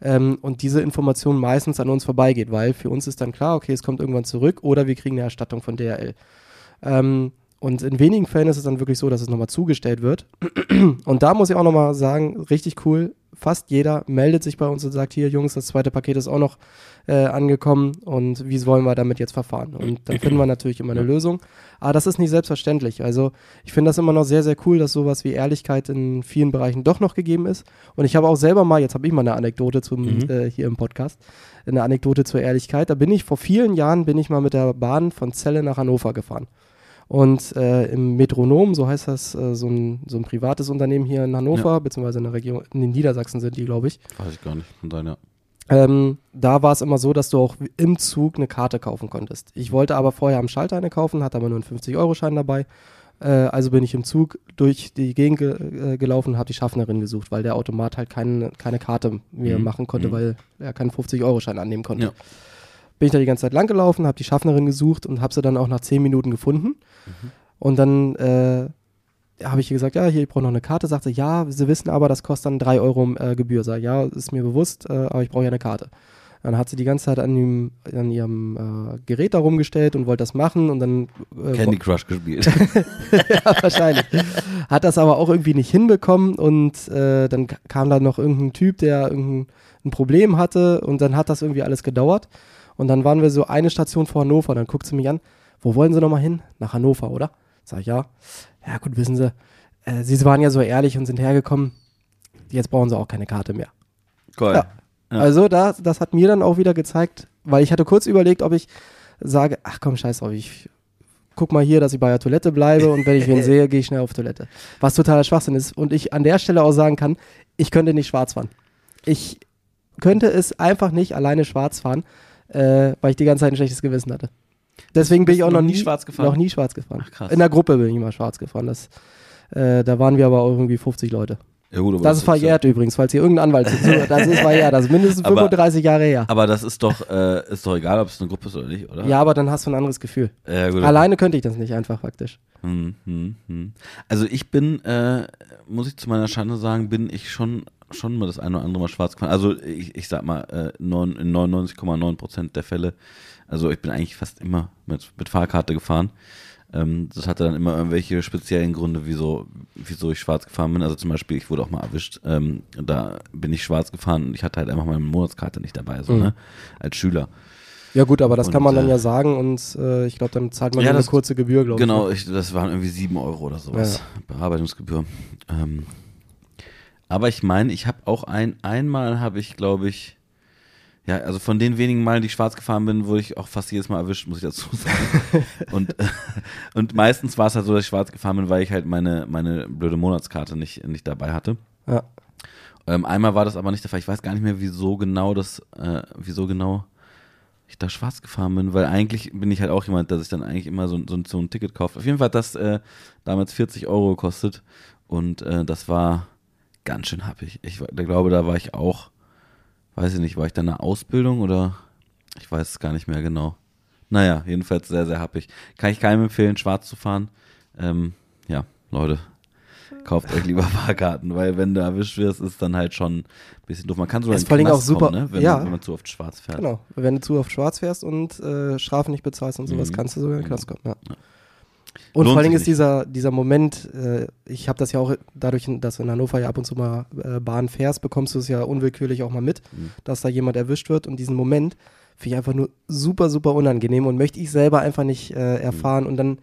ähm, und diese Information meistens an uns vorbeigeht, weil für uns ist dann klar, okay, es kommt irgendwann zurück oder wir kriegen eine Erstattung von DRL. Ähm, und in wenigen Fällen ist es dann wirklich so, dass es nochmal zugestellt wird. Und da muss ich auch nochmal sagen, richtig cool, fast jeder meldet sich bei uns und sagt, hier Jungs, das zweite Paket ist auch noch äh, angekommen und wie wollen wir damit jetzt verfahren? Und dann finden wir natürlich immer eine Lösung. Aber das ist nicht selbstverständlich. Also ich finde das immer noch sehr, sehr cool, dass sowas wie Ehrlichkeit in vielen Bereichen doch noch gegeben ist. Und ich habe auch selber mal, jetzt habe ich mal eine Anekdote zum, mhm. äh, hier im Podcast, eine Anekdote zur Ehrlichkeit. Da bin ich vor vielen Jahren, bin ich mal mit der Bahn von Celle nach Hannover gefahren. Und äh, im Metronom, so heißt das, äh, so, ein, so ein privates Unternehmen hier in Hannover, ja. beziehungsweise in der Region, in den Niedersachsen sind die, glaube ich. Weiß ich gar nicht, von deiner. Ähm, da war es immer so, dass du auch im Zug eine Karte kaufen konntest. Ich wollte aber vorher am Schalter eine kaufen, hatte aber nur einen 50-Euro-Schein dabei. Äh, also bin ich im Zug durch die Gegend ge äh, gelaufen und habe die Schaffnerin gesucht, weil der Automat halt kein, keine Karte mir mhm. machen konnte, mhm. weil er keinen 50-Euro-Schein annehmen konnte. Ja. Bin ich da die ganze Zeit lang gelaufen, habe die Schaffnerin gesucht und habe sie dann auch nach 10 Minuten gefunden. Mhm. Und dann äh, habe ich ihr gesagt, ja, hier, ich brauche noch eine Karte. Sagte, ja, sie wissen aber, das kostet dann 3 Euro äh, Gebühr. Sag, ja, ist mir bewusst, äh, aber ich brauche ja eine Karte. Dann hat sie die ganze Zeit an, ihm, an ihrem äh, Gerät da rumgestellt und wollte das machen und dann. Äh, Candy Crush gespielt. ja, wahrscheinlich. Hat das aber auch irgendwie nicht hinbekommen und äh, dann kam da noch irgendein Typ, der irgendein ein Problem hatte und dann hat das irgendwie alles gedauert. Und dann waren wir so eine Station vor Hannover. Dann guckt sie mich an, wo wollen Sie nochmal hin? Nach Hannover, oder? Sag ich, ja. Ja, gut, wissen Sie, äh, Sie waren ja so ehrlich und sind hergekommen. Jetzt brauchen Sie auch keine Karte mehr. Cool. Ja. Ja. Also das, das hat mir dann auch wieder gezeigt, weil ich hatte kurz überlegt, ob ich sage, ach komm, scheiß drauf, ich guck mal hier, dass ich bei der Toilette bleibe und wenn ich wen sehe, gehe ich schnell auf Toilette. Was totaler Schwachsinn ist. Und ich an der Stelle auch sagen kann, ich könnte nicht schwarz fahren. Ich könnte es einfach nicht alleine schwarz fahren, äh, weil ich die ganze Zeit ein schlechtes Gewissen hatte. Deswegen bin ich auch noch noch nie schwarz gefahren? Noch nie schwarz gefahren. Ach, krass. In der Gruppe bin ich mal schwarz gefahren. Das, äh, da waren wir aber auch irgendwie 50 Leute. Ja, gut, aber Das ist verjährt übrigens, falls hier irgendein Anwalt zuhört. Das ist verjährt. Das ist mindestens Aber- 35 Jahre her. Aber das ist doch, äh, ist doch egal, ob es eine Gruppe ist oder nicht, oder? Ja, aber dann hast du ein anderes Gefühl. Ja, gut. Alleine könnte ich das nicht einfach faktisch. Hm, hm, hm. Also ich bin, äh, muss ich zu meiner Schande sagen, bin ich schon schon mal das eine oder andere Mal schwarz gefahren. Also ich, ich sag mal, äh, neun, in 99,9 Prozent der Fälle, also ich bin eigentlich fast immer mit, mit Fahrkarte gefahren. Ähm, das hatte dann immer irgendwelche speziellen Gründe, wieso, wieso ich schwarz gefahren bin. Also zum Beispiel, ich wurde auch mal erwischt. Ähm, da bin ich schwarz gefahren und ich hatte halt einfach meine Monatskarte nicht dabei, so, Mhm. ne? Als Schüler. Ja gut, aber das Und, kann man dann äh, ja sagen und äh, ich glaube, dann zahlt man Ja, nur eine das- kurze Gebühr, glaube Genau, ich. ich, das waren irgendwie sieben Euro oder sowas. Bearbeitungsgebühr. Ähm, aber ich meine, ich habe auch ein, einmal habe ich, glaube ich, ja, also von den wenigen Malen, die ich schwarz gefahren bin, wurde ich auch fast jedes Mal erwischt, muss ich dazu sagen. und, und meistens war es halt so, dass ich schwarz gefahren bin, weil ich halt meine, meine blöde Monatskarte nicht, nicht dabei hatte. Ja. Ähm, einmal war das aber nicht der Fall. Ich weiß gar nicht mehr, wieso genau das, äh, wieso genau ich da schwarz gefahren bin, weil eigentlich bin ich halt auch jemand, der sich dann eigentlich immer so, so, so ein Ticket kauft. Auf jeden Fall hat das äh, damals 40 Euro gekostet und äh, das war ganz schön happig. Ich da glaube, da war ich auch, weiß ich nicht, war ich da in einer Ausbildung oder ich weiß es gar nicht mehr genau. Naja, jedenfalls sehr, sehr happig. Kann ich keinem empfehlen, schwarz zu fahren. Ähm, ja, Leute, kauft euch lieber Fahrkarten, weil wenn du erwischt wirst, ist dann halt schon ein bisschen doof. Man kann sogar Ist vor Knast auch super- kommen, ne? wenn, ja. man, wenn man zu oft schwarz fährt. Genau. Wenn du zu oft schwarz fährst und äh, Strafen nicht bezahlst und sowas, Mhm. kannst du sogar in den Knast kommen. Ja. Ja. Und Lohnt vor allen Dingen ist dieser, dieser Moment, äh, ich habe das ja auch dadurch, dass du in Hannover ja ab und zu mal äh, Bahn fährst, bekommst du es ja unwillkürlich auch mal mit, Mhm. dass da jemand erwischt wird. Und diesen Moment finde ich einfach nur super, super unangenehm und möchte ich selber einfach nicht äh, erfahren. Und dann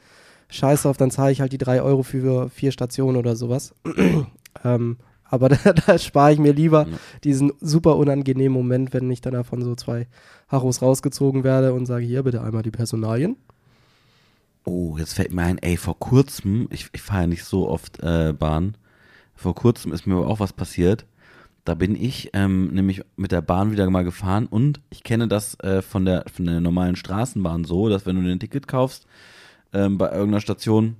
scheiß auf, dann zahle ich halt die drei Euro für vier Stationen oder sowas. ähm, aber da, da spare ich mir lieber Ja. diesen super unangenehmen Moment, wenn ich dann davon so zwei Harros rausgezogen werde und sage, hier bitte einmal die Personalien. Oh, jetzt fällt mir ein, ey, vor kurzem, ich, ich fahre ja nicht so oft äh, Bahn, vor kurzem ist mir aber auch was passiert. Da bin ich ähm, nämlich mit der Bahn wieder mal gefahren und ich kenne das äh, von, der, von der normalen Straßenbahn so, dass wenn du dir ein Ticket kaufst ähm, bei irgendeiner Station,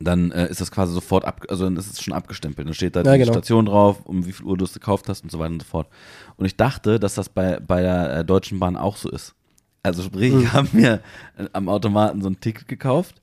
dann äh, ist das quasi sofort ab, also dann ist es schon abgestempelt. Dann steht da Ja, die genau. Station drauf, um wie viel Uhr du es gekauft hast und so weiter und so fort. Und ich dachte, dass das bei, bei der äh, Deutschen Bahn auch so ist. Also sprich, ich Mhm. habe mir äh, am Automaten so ein Ticket gekauft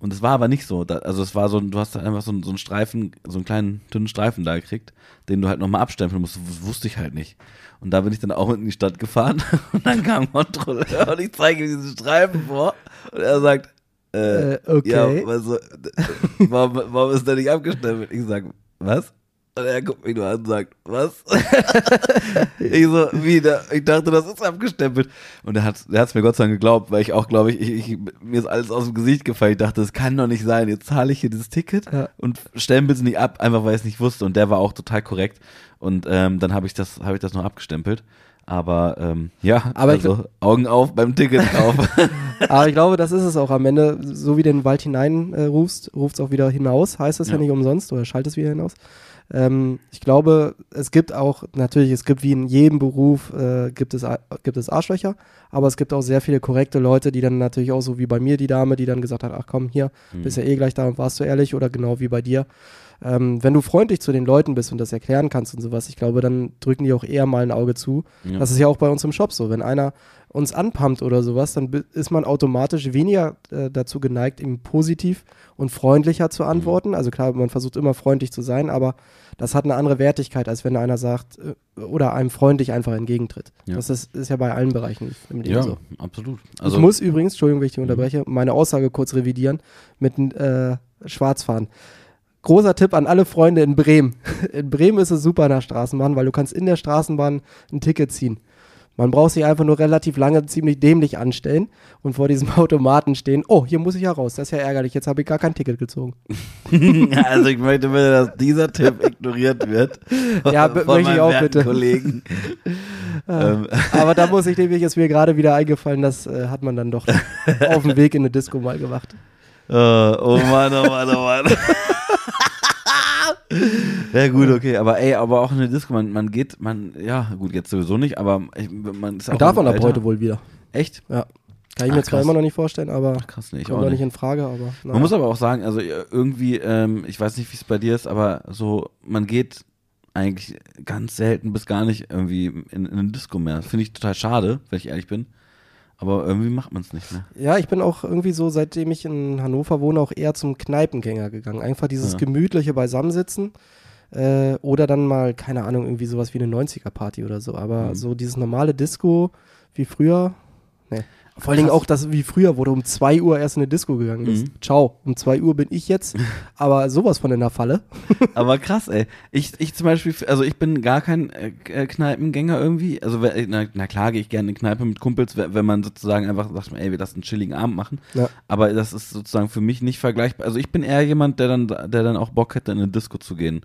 und es war aber nicht so. Also es war so, du hast da einfach so, einen- so einen Streifen, so einen kleinen dünnen Streifen da gekriegt, den du halt nochmal abstempeln musst. Das wusste ich halt nicht. Und da bin ich dann auch in die Stadt gefahren und dann kam ein Kontrolleur und ich zeige ihm diesen Streifen vor und er sagt, äh, Äh, okay. ja, also, warum, warum ist der nicht abgestempelt? Ich sag, was? Und er guckt mich nur an und sagt, was? ich so, wie, ich dachte, das ist abgestempelt. Und er hat es mir Gott sei Dank geglaubt, weil ich auch, glaube ich, ich, ich, mir ist alles aus dem Gesicht gefallen. Ich dachte, das kann doch nicht sein. Jetzt zahle ich hier dieses Ticket Ja. und stempel es nicht ab, einfach weil ich es nicht wusste. Und der war auch total korrekt. Und ähm, dann habe ich das, habe ich das noch abgestempelt. Aber ähm, ja, Aber also Augen auf beim Ticketkauf. Aber ich glaube, das ist es auch am Ende. So wie du den Wald hinein äh, rufst, ruft es auch wieder hinaus, heißt es ja. Ja. nicht umsonst oder schaltet es wieder hinaus. Ähm, ich glaube, es gibt auch, natürlich, es gibt wie in jedem Beruf, äh, gibt, es, gibt es Arschlöcher, aber es gibt auch sehr viele korrekte Leute, die dann natürlich auch so wie bei mir die Dame, die dann gesagt hat, ach komm, hier, bist ja eh gleich da und warst du ehrlich oder genau wie bei dir. Ähm, wenn du freundlich zu den Leuten bist und das erklären kannst und sowas, ich glaube, dann drücken die auch eher mal ein Auge zu. Ja. Das ist ja auch bei uns im Shop so. Wenn einer uns anpumpt oder sowas, dann ist man automatisch weniger äh, dazu geneigt, ihm positiv und freundlicher zu antworten. Also klar, man versucht immer freundlich zu sein, aber das hat eine andere Wertigkeit, als wenn einer sagt äh, oder einem freundlich einfach entgegentritt. Ja. Das ist, ist ja bei allen Bereichen im Leben ja, so. absolut. ich Also, muss übrigens, Entschuldigung, wenn ich dich Mhm. unterbreche, meine Aussage kurz revidieren mit äh, Schwarzfahren. Großer Tipp an alle Freunde in Bremen. In Bremen ist es super in der Straßenbahn, weil du kannst in der Straßenbahn ein Ticket ziehen. Man braucht sich einfach nur relativ lange ziemlich dämlich anstellen und vor diesem Automaten stehen. Oh, hier muss ich ja raus. Das ist ja ärgerlich. Jetzt habe ich gar kein Ticket gezogen. also ich möchte bitte, dass dieser Tipp ignoriert wird. Ja, möchte ich auch bitte. Kollegen. ähm, Aber da muss ich nämlich, ist mir gerade wieder eingefallen, das äh, hat man dann doch auf dem Weg in eine Disco mal gemacht. äh, oh Mann, oh Mann, oh Mann. Ja gut, okay, aber ey, aber auch in der Disco, man, man geht, man, ja gut, jetzt sowieso nicht, aber man ist auch Darf man ab heute wohl wieder. Echt? Ja. Kann ich Ach, mir zwar krass. immer noch nicht vorstellen, aber Krass, nee, ich kommt auch nicht. in Frage, aber naja. Man muss aber auch sagen, also irgendwie, ähm, ich weiß nicht, wie es bei dir ist, aber so, man geht eigentlich ganz selten bis gar nicht irgendwie in, in eine Disco mehr. Finde ich total schade, wenn ich ehrlich bin. Aber irgendwie macht man es nicht mehr. Ja, ich bin auch irgendwie so, seitdem ich in Hannover wohne, auch eher zum Kneipengänger gegangen. Einfach dieses Ja. gemütliche Beisammensitzen. Äh, oder dann mal, keine Ahnung, irgendwie sowas wie eine 90er-Party oder so. Aber Mhm. so dieses normale Disco wie früher, ne. Vor allen Dingen auch das wie früher, wo du um 2 Uhr erst in eine Disco gegangen bist. Mhm. Ciao, um 2 Uhr bin ich jetzt, aber sowas von in der Falle. Aber krass, ey. Ich, ich zum Beispiel, also ich bin gar kein äh, äh, Kneipengänger irgendwie. Also, wer- na, na klar gehe ich gerne in eine Kneipe mit Kumpels, wenn wenn man sozusagen einfach sagt, ey, wir lassen einen chilligen Abend machen. Ja. Aber das ist sozusagen für mich nicht vergleichbar. Also ich bin eher jemand, der dann, der dann auch Bock hätte, in eine Disco zu gehen.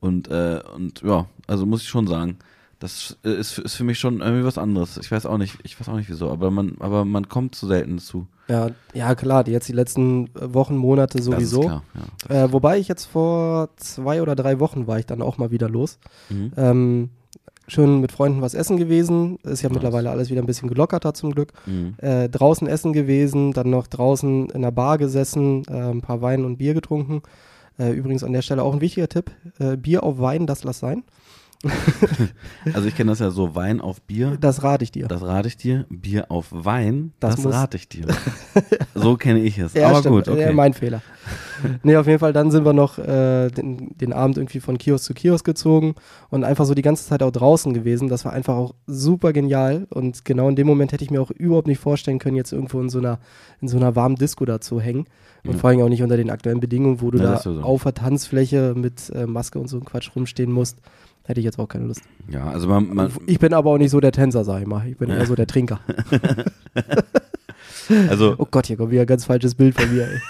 Und, äh, und ja, also muss ich schon sagen. Das äh, ist, ist für mich schon irgendwie was anderes. Ich weiß auch nicht, ich weiß auch nicht wieso, aber man, aber man kommt zu selten dazu. Ja, ja klar, jetzt die letzten äh, Wochen, Monate sowieso. Klar, ja. Äh, wobei ich jetzt vor zwei oder drei Wochen war ich dann auch mal wieder los. Mhm. Ähm, schön mit Freunden was essen gewesen. Ist ja Nice. mittlerweile alles wieder ein bisschen gelockerter zum Glück. Mhm. Äh, draußen essen gewesen, dann noch draußen in der Bar gesessen, äh, ein paar Wein und Bier getrunken. Äh, übrigens an der Stelle auch ein wichtiger Tipp: Bier auf Wein, das lass sein. Also ich kenne das ja so, Wein auf Bier. Das rate ich dir. Das rate ich dir. Bier auf Wein, Das das, rate ich dir. so kenne ich es. Ja, Aber stimmt. gut, okay. Ja, mein Fehler. nee, auf jeden Fall, dann sind wir noch äh, den, den Abend irgendwie von Kiosk zu Kiosk gezogen und einfach so die ganze Zeit auch draußen gewesen. Das war einfach auch super genial. Und genau in dem Moment hätte ich mir auch überhaupt nicht vorstellen können, jetzt irgendwo in so einer, in so einer warmen Disco da zu hängen. Und Ja. vor allem auch nicht unter den aktuellen Bedingungen, wo du Ja, da sowieso. auf der Tanzfläche mit äh, Maske und so einem Quatsch rumstehen musst. Hätte ich jetzt auch keine Lust. ja, also man, man Ich bin aber auch nicht so der Tänzer, sag ich mal. Ich bin eher so der Trinker. also Oh Gott, hier kommt wieder ein ganz falsches Bild von mir, ey.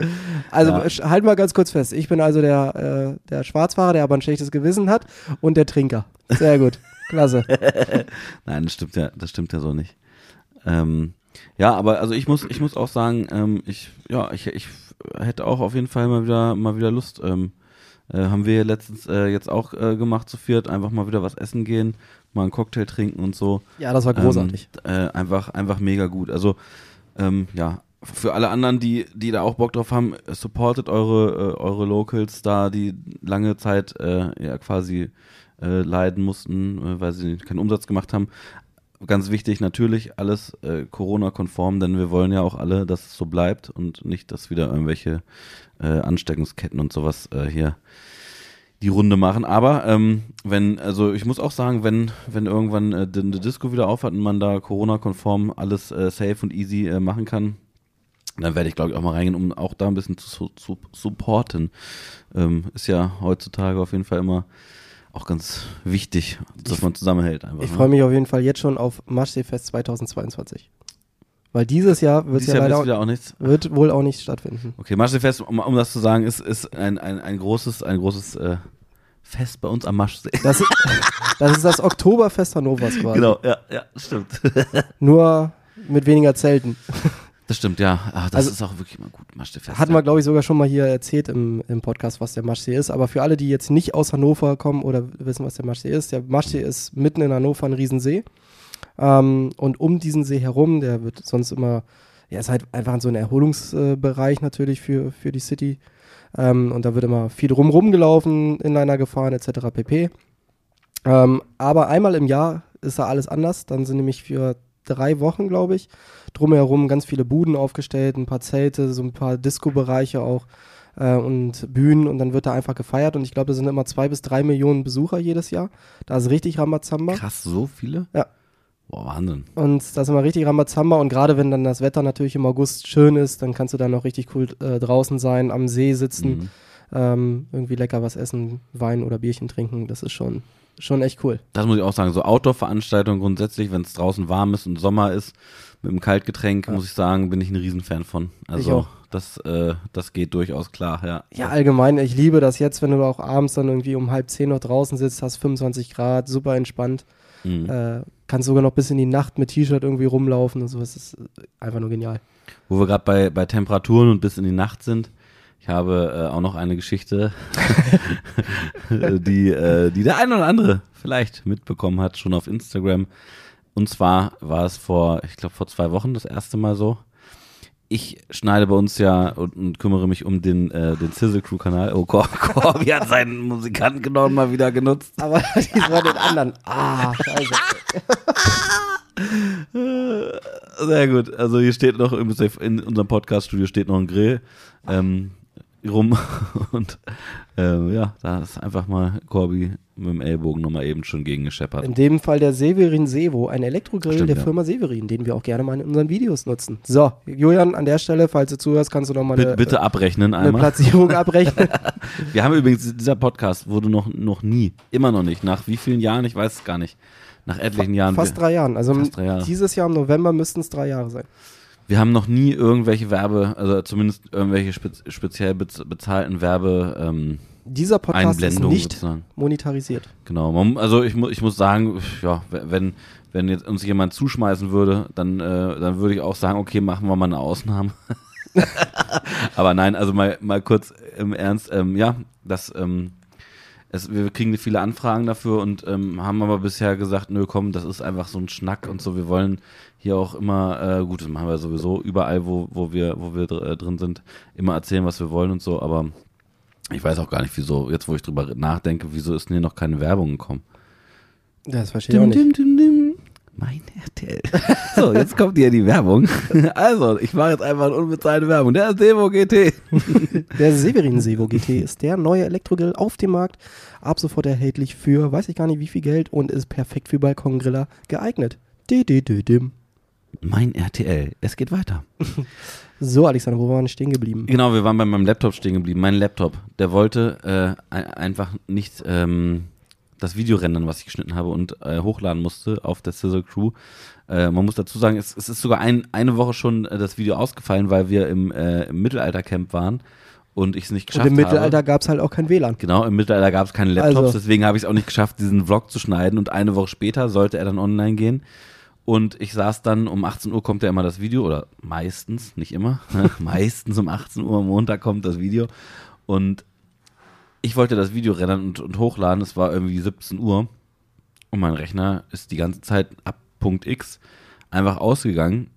Also Ja. halt mal ganz kurz fest. Ich bin also der, äh, der Schwarzfahrer, der aber ein schlechtes Gewissen hat und der Trinker. Sehr gut. Klasse. Nein, das stimmt ja, das stimmt ja so nicht. Ähm, ja, aber also ich muss, ich muss auch sagen, ähm, ich, ja, ich, ich hätte auch auf jeden Fall mal wieder, mal wieder Lust. Ähm, äh, haben wir letztens äh, jetzt auch äh, gemacht zu viert, einfach mal wieder was essen gehen, mal einen Cocktail trinken und so. Ja, das war großartig. Ähm, äh, einfach, einfach mega gut. Also, ähm, ja, für alle anderen, die, die da auch Bock drauf haben, supportet eure, äh, eure Locals da, die lange Zeit ja quasi leiden mussten, weil sie keinen Umsatz gemacht haben. Ganz wichtig, natürlich alles äh, Corona-konform, denn wir wollen ja auch alle, dass es so bleibt und nicht, dass wieder irgendwelche äh, Ansteckungsketten und sowas äh, hier die Runde machen. Aber ähm, wenn, also ich muss auch sagen, wenn, wenn irgendwann äh, die, die Disco wieder aufhat und man da Corona-konform alles äh, safe und easy äh, machen kann, dann werde ich, glaube ich, auch mal reingehen, um auch da ein bisschen zu, zu, supporten. Ähm, ist ja heutzutage auf jeden Fall immer auch ganz wichtig, dass man zusammenhält einfach. Ich ne? freue mich auf jeden Fall jetzt schon auf Maschseefest 2022. Weil dieses Jahr wird Dieses ja Jahr leider wieder auch nichts. wird wohl auch nicht stattfinden. Okay, Maschsee-Fest, um, um das zu sagen, ist, ist ein, ein, ein großes, ein großes äh, Fest bei uns am Maschsee. Das, ist- das ist das Oktoberfest Hannovers quasi. Genau, ja, ja, stimmt. Nur mit weniger Zelten. Das stimmt, ja. Ach, das Also- ist auch wirklich mal gut, Maschsee-Fest. Hatten wir, glaube ich, sogar schon mal hier erzählt im, im Podcast, was der Maschsee ist. Aber für alle, die jetzt nicht aus Hannover kommen oder wissen, was der Maschsee ist, der Maschsee ist mitten in Hannover ein Riesensee. Ähm, und um diesen See herum, der wird sonst immer, ja, ist halt einfach so ein Erholungsbereich natürlich für, für die City. Ähm, und da wird immer viel drumrum gelaufen, Inliner gefahren, etc. pp. Ähm, aber einmal im Jahr ist da alles anders. Dann sind nämlich für drei Wochen, glaube ich, drumherum ganz viele Buden aufgestellt, ein paar Zelte, so ein paar Disco-Bereiche auch äh, und Bühnen und dann wird da einfach gefeiert und ich glaube, da sind immer zwei bis drei Millionen Besucher jedes Jahr. Da ist richtig Rambazamba Krass, so viele? Ja. Boah, Wahnsinn. und da ist immer richtig Rambazamba und gerade wenn dann das Wetter natürlich im August schön ist, dann kannst du da noch richtig cool äh, draußen sein, am See sitzen. Mhm. ähm, irgendwie lecker was essen, Wein oder Bierchen trinken. Das ist schon, schon echt cool. Das muss ich auch sagen. So Outdoor-Veranstaltungen grundsätzlich, wenn es draußen warm ist und Sommer ist, mit einem Kaltgetränk, Ja. muss ich sagen, bin ich ein Riesenfan von. Also auch. das, äh, das geht durchaus klar, ja. Ja, allgemein, ich liebe das jetzt, wenn du auch abends dann irgendwie um halb zehn noch draußen sitzt, hast 25 Grad, super entspannt. Mhm. Äh, kannst sogar noch bis in die Nacht mit T-Shirt irgendwie rumlaufen und so. Das ist äh, einfach nur genial. Wo wir gerade bei, bei Temperaturen und bis in die Nacht sind. Ich habe äh, auch noch eine Geschichte, die, äh, die der ein oder andere vielleicht mitbekommen hat, schon auf Instagram. Und zwar war es vor, ich glaube, vor zwei Wochen das erste Mal so. Ich schneide bei uns ja und, und kümmere mich um den, äh, den Sizzle Crew Kanal. Oh, Cor Corby hat seinen Musikantenknochen mal wieder genutzt. Aber diesmal den anderen. Ah, scheiße. Sehr gut. Also hier steht noch, in unserem Podcast-Studio steht noch ein Grill ähm, rum. Und ähm, ja, da ist einfach mal Corby mit dem Ellbogen nochmal eben schon gegen gescheppert. In dem Fall der Severin Sevo, ein Elektrogrill Stimmt, der ja. Firma Severin, den wir auch gerne mal in unseren Videos nutzen. So, Julian, an der Stelle, falls du zuhörst, kannst du noch mal Bitte, eine, bitte abrechnen eine einmal. Platzierung abrechnen. Wir haben übrigens, dieser Podcast wurde noch, noch nie, immer noch nicht, nach wie vielen Jahren, ich weiß es gar nicht, nach etlichen Jahren. Fast drei Jahren. Also drei Jahre. dieses Jahr im November müssten es drei Jahre sein. Wir haben noch nie irgendwelche Werbe, also zumindest irgendwelche spez speziell bez bezahlten Werbe ähm, Dieser Podcast ist nicht sozusagen. monetarisiert. Genau, man, also ich, mu ich muss sagen, ja, wenn, wenn jetzt uns jemand zuschmeißen würde, dann, äh, dann würde ich auch sagen, okay, machen wir mal eine Ausnahme. Aber nein, also mal, mal kurz im Ernst, ähm, ja, das, ähm, es, wir kriegen viele Anfragen dafür und ähm, haben aber bisher gesagt, nö, komm, das ist einfach so ein Schnack und so. Wir wollen hier auch immer, äh, gut, das machen wir sowieso überall, wo, wo wir, wo wir dr äh, drin sind, immer erzählen, was wir wollen und so, aber ich weiß auch gar nicht, wieso, jetzt wo ich drüber nachdenke, wieso ist denn hier noch keine Werbung gekommen? Das verstehe ich auch nicht. dim, dim, dim. Mein RTL. So, jetzt kommt hier die Werbung. Also, ich mache jetzt einfach eine unbezahlte Werbung. Der Sevo GT. Der Severin Sevo GT ist der neue Elektrogrill auf dem Markt. Ab sofort erhältlich für weiß ich gar nicht wie viel Geld und ist perfekt für Balkongriller geeignet. Dim. Mein RTL. Es geht weiter. So, Alexander, wo waren wir stehen geblieben? Genau, wir waren bei meinem Laptop stehen geblieben. Mein Laptop, der wollte äh, ein- einfach nicht ähm, das Video rendern, was ich geschnitten habe und äh, hochladen musste auf der Sizzle Crew. Äh, man muss dazu sagen, es, es ist sogar ein, eine Woche schon äh, das Video ausgefallen, weil wir im, äh, im Mittelaltercamp waren und ich es nicht Und geschafft im Mittelalter habe. gab es halt auch kein WLAN. Genau, im Mittelalter gab es keine Laptops, Also. deswegen habe ich es auch nicht geschafft, diesen Vlog zu schneiden und eine Woche später sollte er dann online gehen. Und ich saß dann, um 18 Uhr kommt ja immer das Video, oder meistens, nicht immer, meistens um 18 Uhr am Montag kommt das Video. Und ich wollte das Video rennen und, und hochladen, es war irgendwie 17 Uhr. Und mein Rechner ist die ganze Zeit ab Punkt X einfach ausgegangen,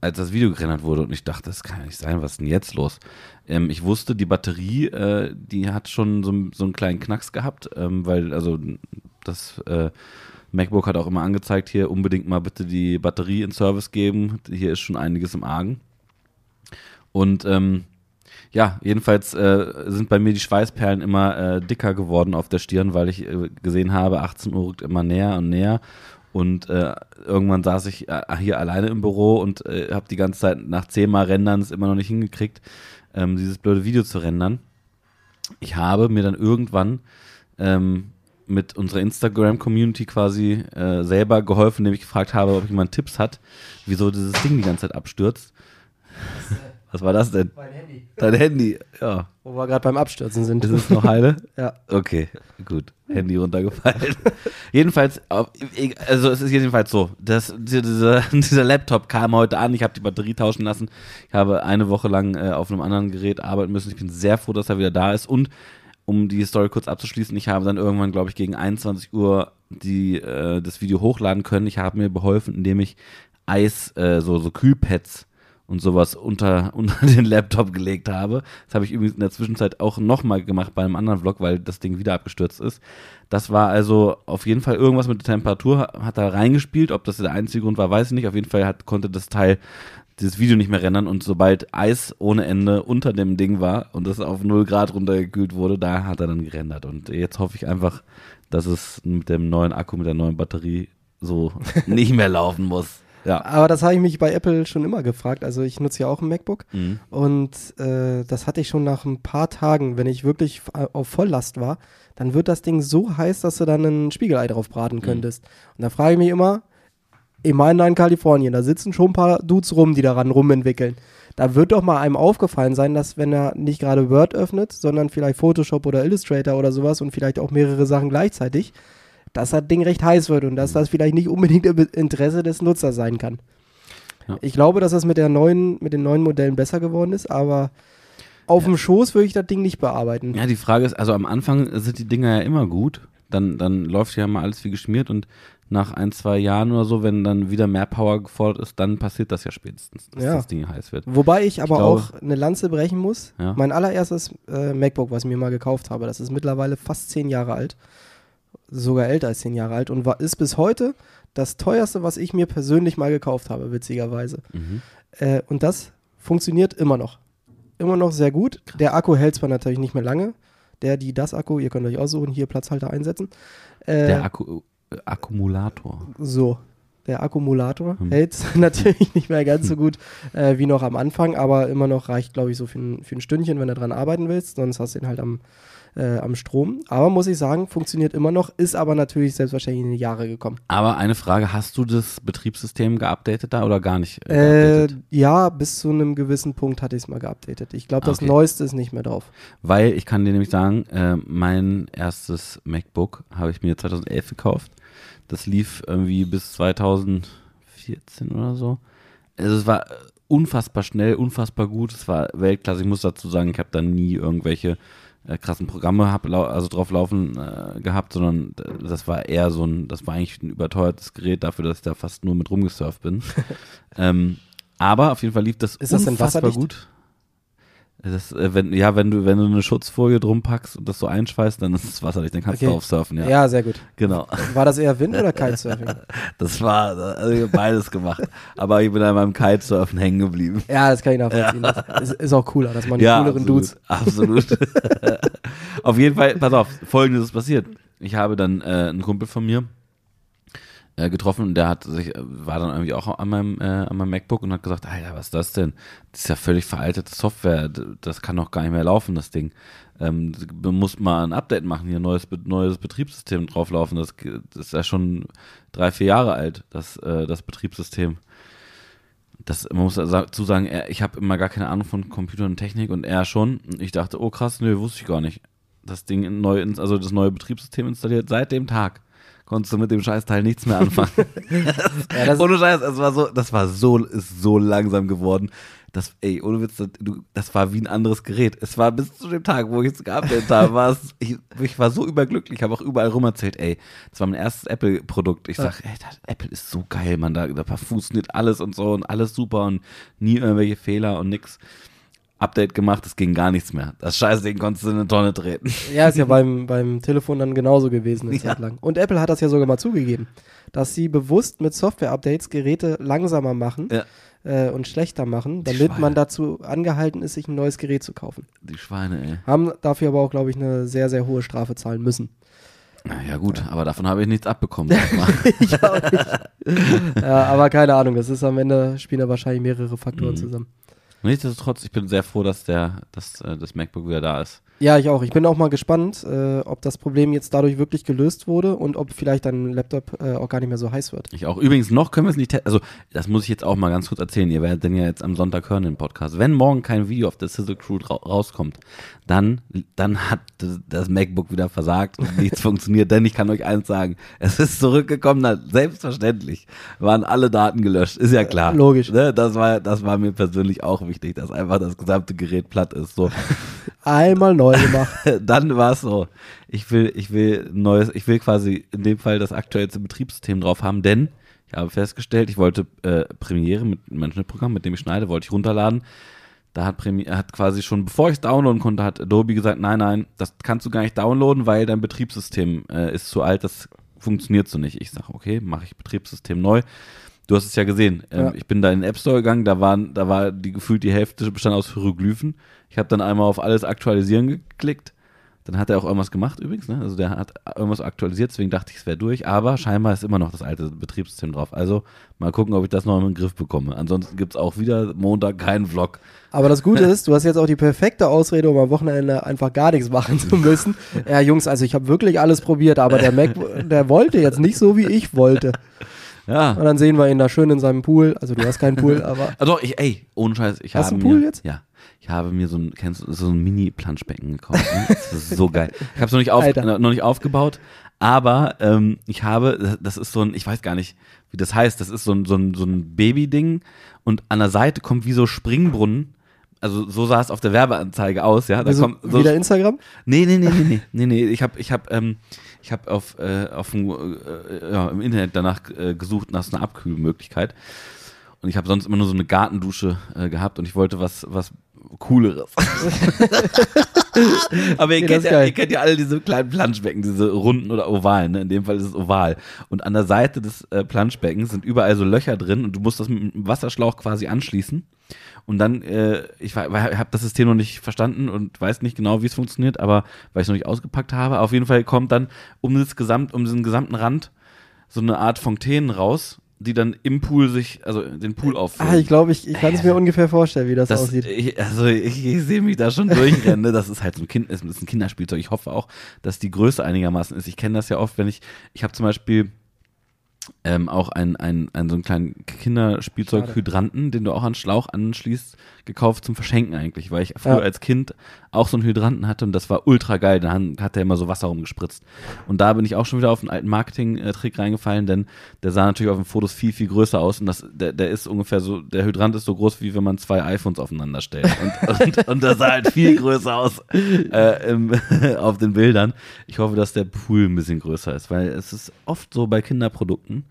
als das Video gerendert wurde. Und ich dachte, das kann ja nicht sein, was ist denn jetzt los? Ähm, ich wusste, die Batterie, äh, die hat schon so, so einen kleinen Knacks gehabt, ähm, weil, also, das äh, MacBook hat auch immer angezeigt, hier unbedingt mal bitte die Batterie in Service geben. Hier ist schon einiges im Argen. Und ähm, ja, jedenfalls äh, sind bei mir die Schweißperlen immer äh, dicker geworden auf der Stirn, weil ich äh, gesehen habe, 18 Uhr rückt immer näher und näher. Und äh, irgendwann saß ich äh, hier alleine im Büro und äh, habe die ganze Zeit nach zehnmal Rendern es immer noch nicht hingekriegt, ähm, dieses blöde Video zu rendern. Ich habe mir dann irgendwann ähm, mit unserer Instagram-Community quasi selber geholfen, indem ich gefragt habe, ob jemand Tipps hat, wieso dieses Ding die ganze Zeit abstürzt. Was war das denn? Mein Handy. Dein Handy, ja. Wo wir gerade beim Abstürzen sind. Ist es noch heile? Ja. Okay, gut. Handy runtergefallen. jedenfalls, also es ist jedenfalls so, dass dieser, dieser Laptop kam heute an, ich habe die Batterie tauschen lassen. Ich habe eine Woche lang äh, auf einem anderen Gerät arbeiten müssen. Ich bin sehr froh, dass er wieder da ist. Und um die Story kurz abzuschließen, ich habe dann irgendwann, glaube ich, gegen 21 Uhr die, äh, das Video hochladen können. Ich habe mir beholfen, indem ich Eis, äh, so, so Kühlpads und sowas unter, unter den Laptop gelegt habe. Das habe ich übrigens in der Zwischenzeit auch nochmal gemacht bei einem anderen Vlog, weil das Ding wieder abgestürzt ist. Das war also auf jeden Fall irgendwas mit der Temperatur, ha- hat da reingespielt. Ob das der einzige Grund war, weiß ich nicht. Auf jeden Fall hat, konnte das Teil dieses Video nicht mehr rendern und sobald Eis ohne Ende unter dem Ding war und das auf 0 Grad runtergekühlt wurde, da hat er dann gerendert. Und jetzt hoffe ich einfach, dass es mit dem neuen Akku, mit der neuen Batterie so nicht mehr laufen muss. Ja. Aber das habe ich mich bei Apple schon immer gefragt. Also ich nutze ja auch ein MacBook Mhm. und äh, das hatte ich schon nach ein paar Tagen, wenn ich wirklich f- auf Volllast war, dann wird das Ding so heiß, dass du dann ein Spiegelei drauf braten könntest. Und da frage ich mich immer, ich meine da in Kalifornien, da sitzen schon ein paar Dudes rum, die daran rumentwickeln. Da wird doch mal einem aufgefallen sein, dass wenn er nicht gerade Word öffnet, sondern vielleicht Photoshop oder Illustrator oder sowas und vielleicht auch mehrere Sachen gleichzeitig, dass das Ding recht heiß wird und dass das vielleicht nicht unbedingt im Interesse des Nutzers sein kann. Ja. Ich glaube, dass das mit, der neuen, mit den neuen Modellen besser geworden ist, aber auf dem Schoß würde ich das Ding nicht bearbeiten. Ja, die Frage ist, also am Anfang sind die Dinger ja immer gut. Dann, dann läuft ja mal alles wie geschmiert und nach ein, zwei Jahren oder so, wenn dann wieder mehr Power gefordert ist, dann passiert das ja spätestens, dass Ja. das Ding heiß wird. Wobei ich aber glaube- auch eine Lanze brechen muss. Ja. Mein allererstes äh, MacBook, was ich mir mal gekauft habe, das ist mittlerweile fast zehn Jahre alt. Sogar älter als zehn Jahre alt und war, ist bis heute das teuerste, was ich mir persönlich mal gekauft habe, witzigerweise. Mhm. Äh, und das funktioniert immer noch. Immer noch sehr gut. Der Akku hält zwar natürlich nicht mehr lange. Der, die, das Akku, ihr könnt euch aussuchen, hier Platzhalter einsetzen. Äh, Der Akku, äh, Akkumulator. so, der Akkumulator Hm. hält natürlich nicht mehr ganz so gut äh, wie noch am Anfang, aber immer noch reicht, glaube ich, so für ein, für ein Stündchen, wenn du dran arbeiten willst. Sonst hast du ihn halt am, äh, am Strom. Aber muss ich sagen, funktioniert immer noch, ist aber natürlich selbstverständlich in die Jahre gekommen. Aber eine Frage, hast du das Betriebssystem geupdatet da oder gar nicht? Äh, geupdatet? ja, bis zu einem gewissen Punkt hatte ich es mal geupdatet. Ich glaube, das Okay. Neueste ist nicht mehr drauf. Weil ich kann dir nämlich sagen, äh, mein erstes MacBook habe ich mir 2011 gekauft. Das lief irgendwie bis 2014 oder so. Also es war äh, unfassbar schnell, unfassbar gut. Es war Weltklasse. Ich muss dazu sagen, ich habe da nie irgendwelche äh, krassen Programme hab, also drauf laufen äh, gehabt, sondern das war eher so ein, das war eigentlich ein überteuertes Gerät dafür, dass ich da fast nur mit rumgesurft bin. ähm, aber auf jeden Fall lief das Ist das denn unfassbar gut. Das, äh, wenn, ja, wenn du, wenn du eine Schutzfolie drum packst und das so einschweißt, dann ist es wasserdicht, dann kannst Okay. du drauf surfen, ja. Ja. sehr gut. Genau. War das eher Wind- oder Kitesurfing? Das war also ich beides gemacht. Aber ich bin an meinem Kitesurfen hängen geblieben. ja, das kann ich nachvollziehen. Das ist, ist auch cooler, dass man die Ja, cooleren absolut, Dudes. absolut. auf jeden Fall, pass auf, folgendes ist passiert. Ich habe dann äh, einen Kumpel von mir äh, getroffen und der hat sich, äh, war dann irgendwie auch an meinem, äh, an meinem MacBook und hat gesagt, Alter, was ist das denn? Das ist ja völlig veraltete Software, das kann doch gar nicht mehr laufen, das Ding. Ähm, du musst mal ein Update machen, hier neues, Be- neues Betriebssystem drauflaufen. Das, das ist ja schon drei, vier Jahre alt, das, äh, das Betriebssystem. Das, man muss dazu sagen, er, ich habe immer gar keine Ahnung von Computer und Technik und er schon. Ich dachte, oh krass, nö, wusste ich gar nicht. Das Ding neu, also das neue Betriebssystem installiert seit dem Tag. Konntest du mit dem Scheißteil nichts mehr anfangen. Ja, das, ohne Scheiß, es war so, das war so, ist so langsam geworden. Das, ey, ohne Witz, das, du, das war wie ein anderes Gerät. Es war bis zu dem Tag, wo ich es geupdatet habe, war es, ich, ich war so überglücklich, habe auch überall rum erzählt, ey, das war mein erstes Apple-Produkt. Ich sag, ey, das, Apple ist so geil, man, da, da funktioniert alles und so und alles super und nie irgendwelche Fehler und nix. Update gemacht, es ging gar nichts mehr. Das Scheißding konntest du in eine Tonne treten. Ja, ist ja beim, beim Telefon dann genauso gewesen eine Ja. Zeit lang. Und Apple hat das ja sogar mal zugegeben, dass sie bewusst mit Software-Updates Geräte langsamer machen Ja. äh, und schlechter machen, damit man dazu angehalten ist, sich ein neues Gerät zu kaufen. Die Schweine, ey. Haben dafür aber auch, glaube ich, eine sehr, sehr hohe Strafe zahlen müssen. Na ja, gut, aber davon habe ich nichts abbekommen. ich auch nicht. ja, aber keine Ahnung, das ist am Ende, spielen da wahrscheinlich mehrere Faktoren Mhm. zusammen. Nichtsdestotrotz, ich bin sehr froh, dass der, dass äh, das MacBook wieder da ist. Ja, ich auch. Ich bin auch mal gespannt, äh, ob das Problem jetzt dadurch wirklich gelöst wurde und ob vielleicht dein Laptop äh, auch gar nicht mehr so heiß wird. Ich auch. Übrigens, noch können wir es nicht testen. Also, das muss ich jetzt auch mal ganz kurz erzählen. Ihr werdet den ja jetzt am Sonntag hören, den Podcast. Wenn morgen kein Video auf der Sizzle Crew ra rauskommt, dann, dann hat das, MacBook wieder versagt und nichts funktioniert. Denn ich kann euch eins sagen, es ist zurückgekommen, selbstverständlich waren alle Daten gelöscht. Ist ja klar. Logisch. Ne? Das, war, das war mir persönlich auch wichtig, dass einfach das gesamte Gerät platt ist. So. Einmal neu gemacht. dann war es so. Ich will, ich will neues, ich will quasi in dem Fall das aktuellste Betriebssystem drauf haben, denn ich habe festgestellt, ich wollte äh, Premiere mit einem Management-Programm, mit dem ich schneide, wollte ich runterladen. Da hat Premiere, hat quasi schon, bevor ich es downloaden konnte, hat Adobe gesagt, nein, nein, das kannst du gar nicht downloaden, weil dein Betriebssystem äh, ist zu alt, das funktioniert so nicht. Ich sage, okay, mache ich Betriebssystem neu. Du hast es ja gesehen. Ähm, Ja. Ich bin da in den App Store gegangen, da waren, da war die gefühlt die Hälfte bestand aus Hieroglyphen. Ich habe dann einmal auf alles aktualisieren geklickt. Dann hat er auch irgendwas gemacht übrigens, ne? Also der hat irgendwas aktualisiert, deswegen dachte ich, es wäre durch. Aber scheinbar ist immer noch das alte Betriebssystem drauf. Also mal gucken, ob ich das noch in den Griff bekomme. Ansonsten gibt es auch wieder Montag keinen Vlog. Aber das Gute ist, du hast jetzt auch die perfekte Ausrede, um am Wochenende einfach gar nichts machen zu müssen. Ja, Jungs, also ich habe wirklich alles probiert, aber der Mac, der wollte jetzt nicht so, wie ich wollte. Ja. Und dann sehen wir ihn da schön in seinem Pool. Also du hast keinen Pool, aber Also ich, ey, ohne Scheiß, ich Hast habe du einen Pool mir, jetzt? Ja. Ich habe mir so ein, kennst du, so ein Mini-Planschbecken gekauft. Ne? Das ist so geil. Ich habe es noch, nicht auf, Alter. noch nicht aufgebaut, aber ähm, ich habe, das ist so ein, ich weiß gar nicht, wie das heißt, das ist so ein, so ein, so ein Baby-Ding und an der Seite kommt wie so Springbrunnen. Also so sah es auf der Werbeanzeige aus, ja. Da also kommt so wieder Instagram. Nee, nee, nee, nee, nee, nee, nee. Ich habe ich hab, ähm, ich hab auf, äh, auf dem, äh, ja, im Internet danach äh, gesucht nach so einer Abkühlmöglichkeit. Und ich habe sonst immer nur so eine Gartendusche äh, gehabt und ich wollte was, was Cooleres. Aber ihr, Nee, kennt ja, ihr kennt ja alle diese kleinen Planschbecken, diese runden oder ovalen. Ne? In dem Fall ist es oval. Und an der Seite des äh, Planschbeckens sind überall so Löcher drin und du musst das mit einem Wasserschlauch quasi anschließen. Und dann, äh, ich habe das System noch nicht verstanden und weiß nicht genau, wie es funktioniert, aber weil ich es noch nicht ausgepackt habe, auf jeden Fall kommt dann um das Gesamt, um diesen gesamten Rand so eine Art Fontänen raus, die dann im Pool sich, also den Pool auffüllen. Ah, ich glaube, ich, ich kann es mir ungefähr vorstellen, wie das, Das, aussieht. ich, also ich, ich sehe mich da schon durchrennen. ne? Das ist halt so ein Kind, ist ein Kinderspielzeug. Ich hoffe auch, dass die Größe einigermaßen ist. Ich kenne das ja oft, wenn ich, ich habe zum Beispiel ähm, auch einen, einen, einen so einen kleinen Kinderspielzeug-Hydranten, den du auch an Schlauch anschließt, gekauft zum Verschenken eigentlich, weil ich früher Ja. als Kind auch so einen Hydranten hatte und das war ultra geil. Da han- hat der immer so Wasser rumgespritzt. Und da bin ich auch schon wieder auf einen alten Marketing-Trick reingefallen, denn der sah natürlich auf den Fotos viel, viel größer aus und das, der, der ist ungefähr so, der Hydrant ist so groß, wie wenn man zwei iPhones aufeinander stellt. Und, und, und das sah halt viel größer aus äh, im, auf den Bildern. Ich hoffe, dass der Pool ein bisschen größer ist, weil es ist oft so bei Kinderprodukten,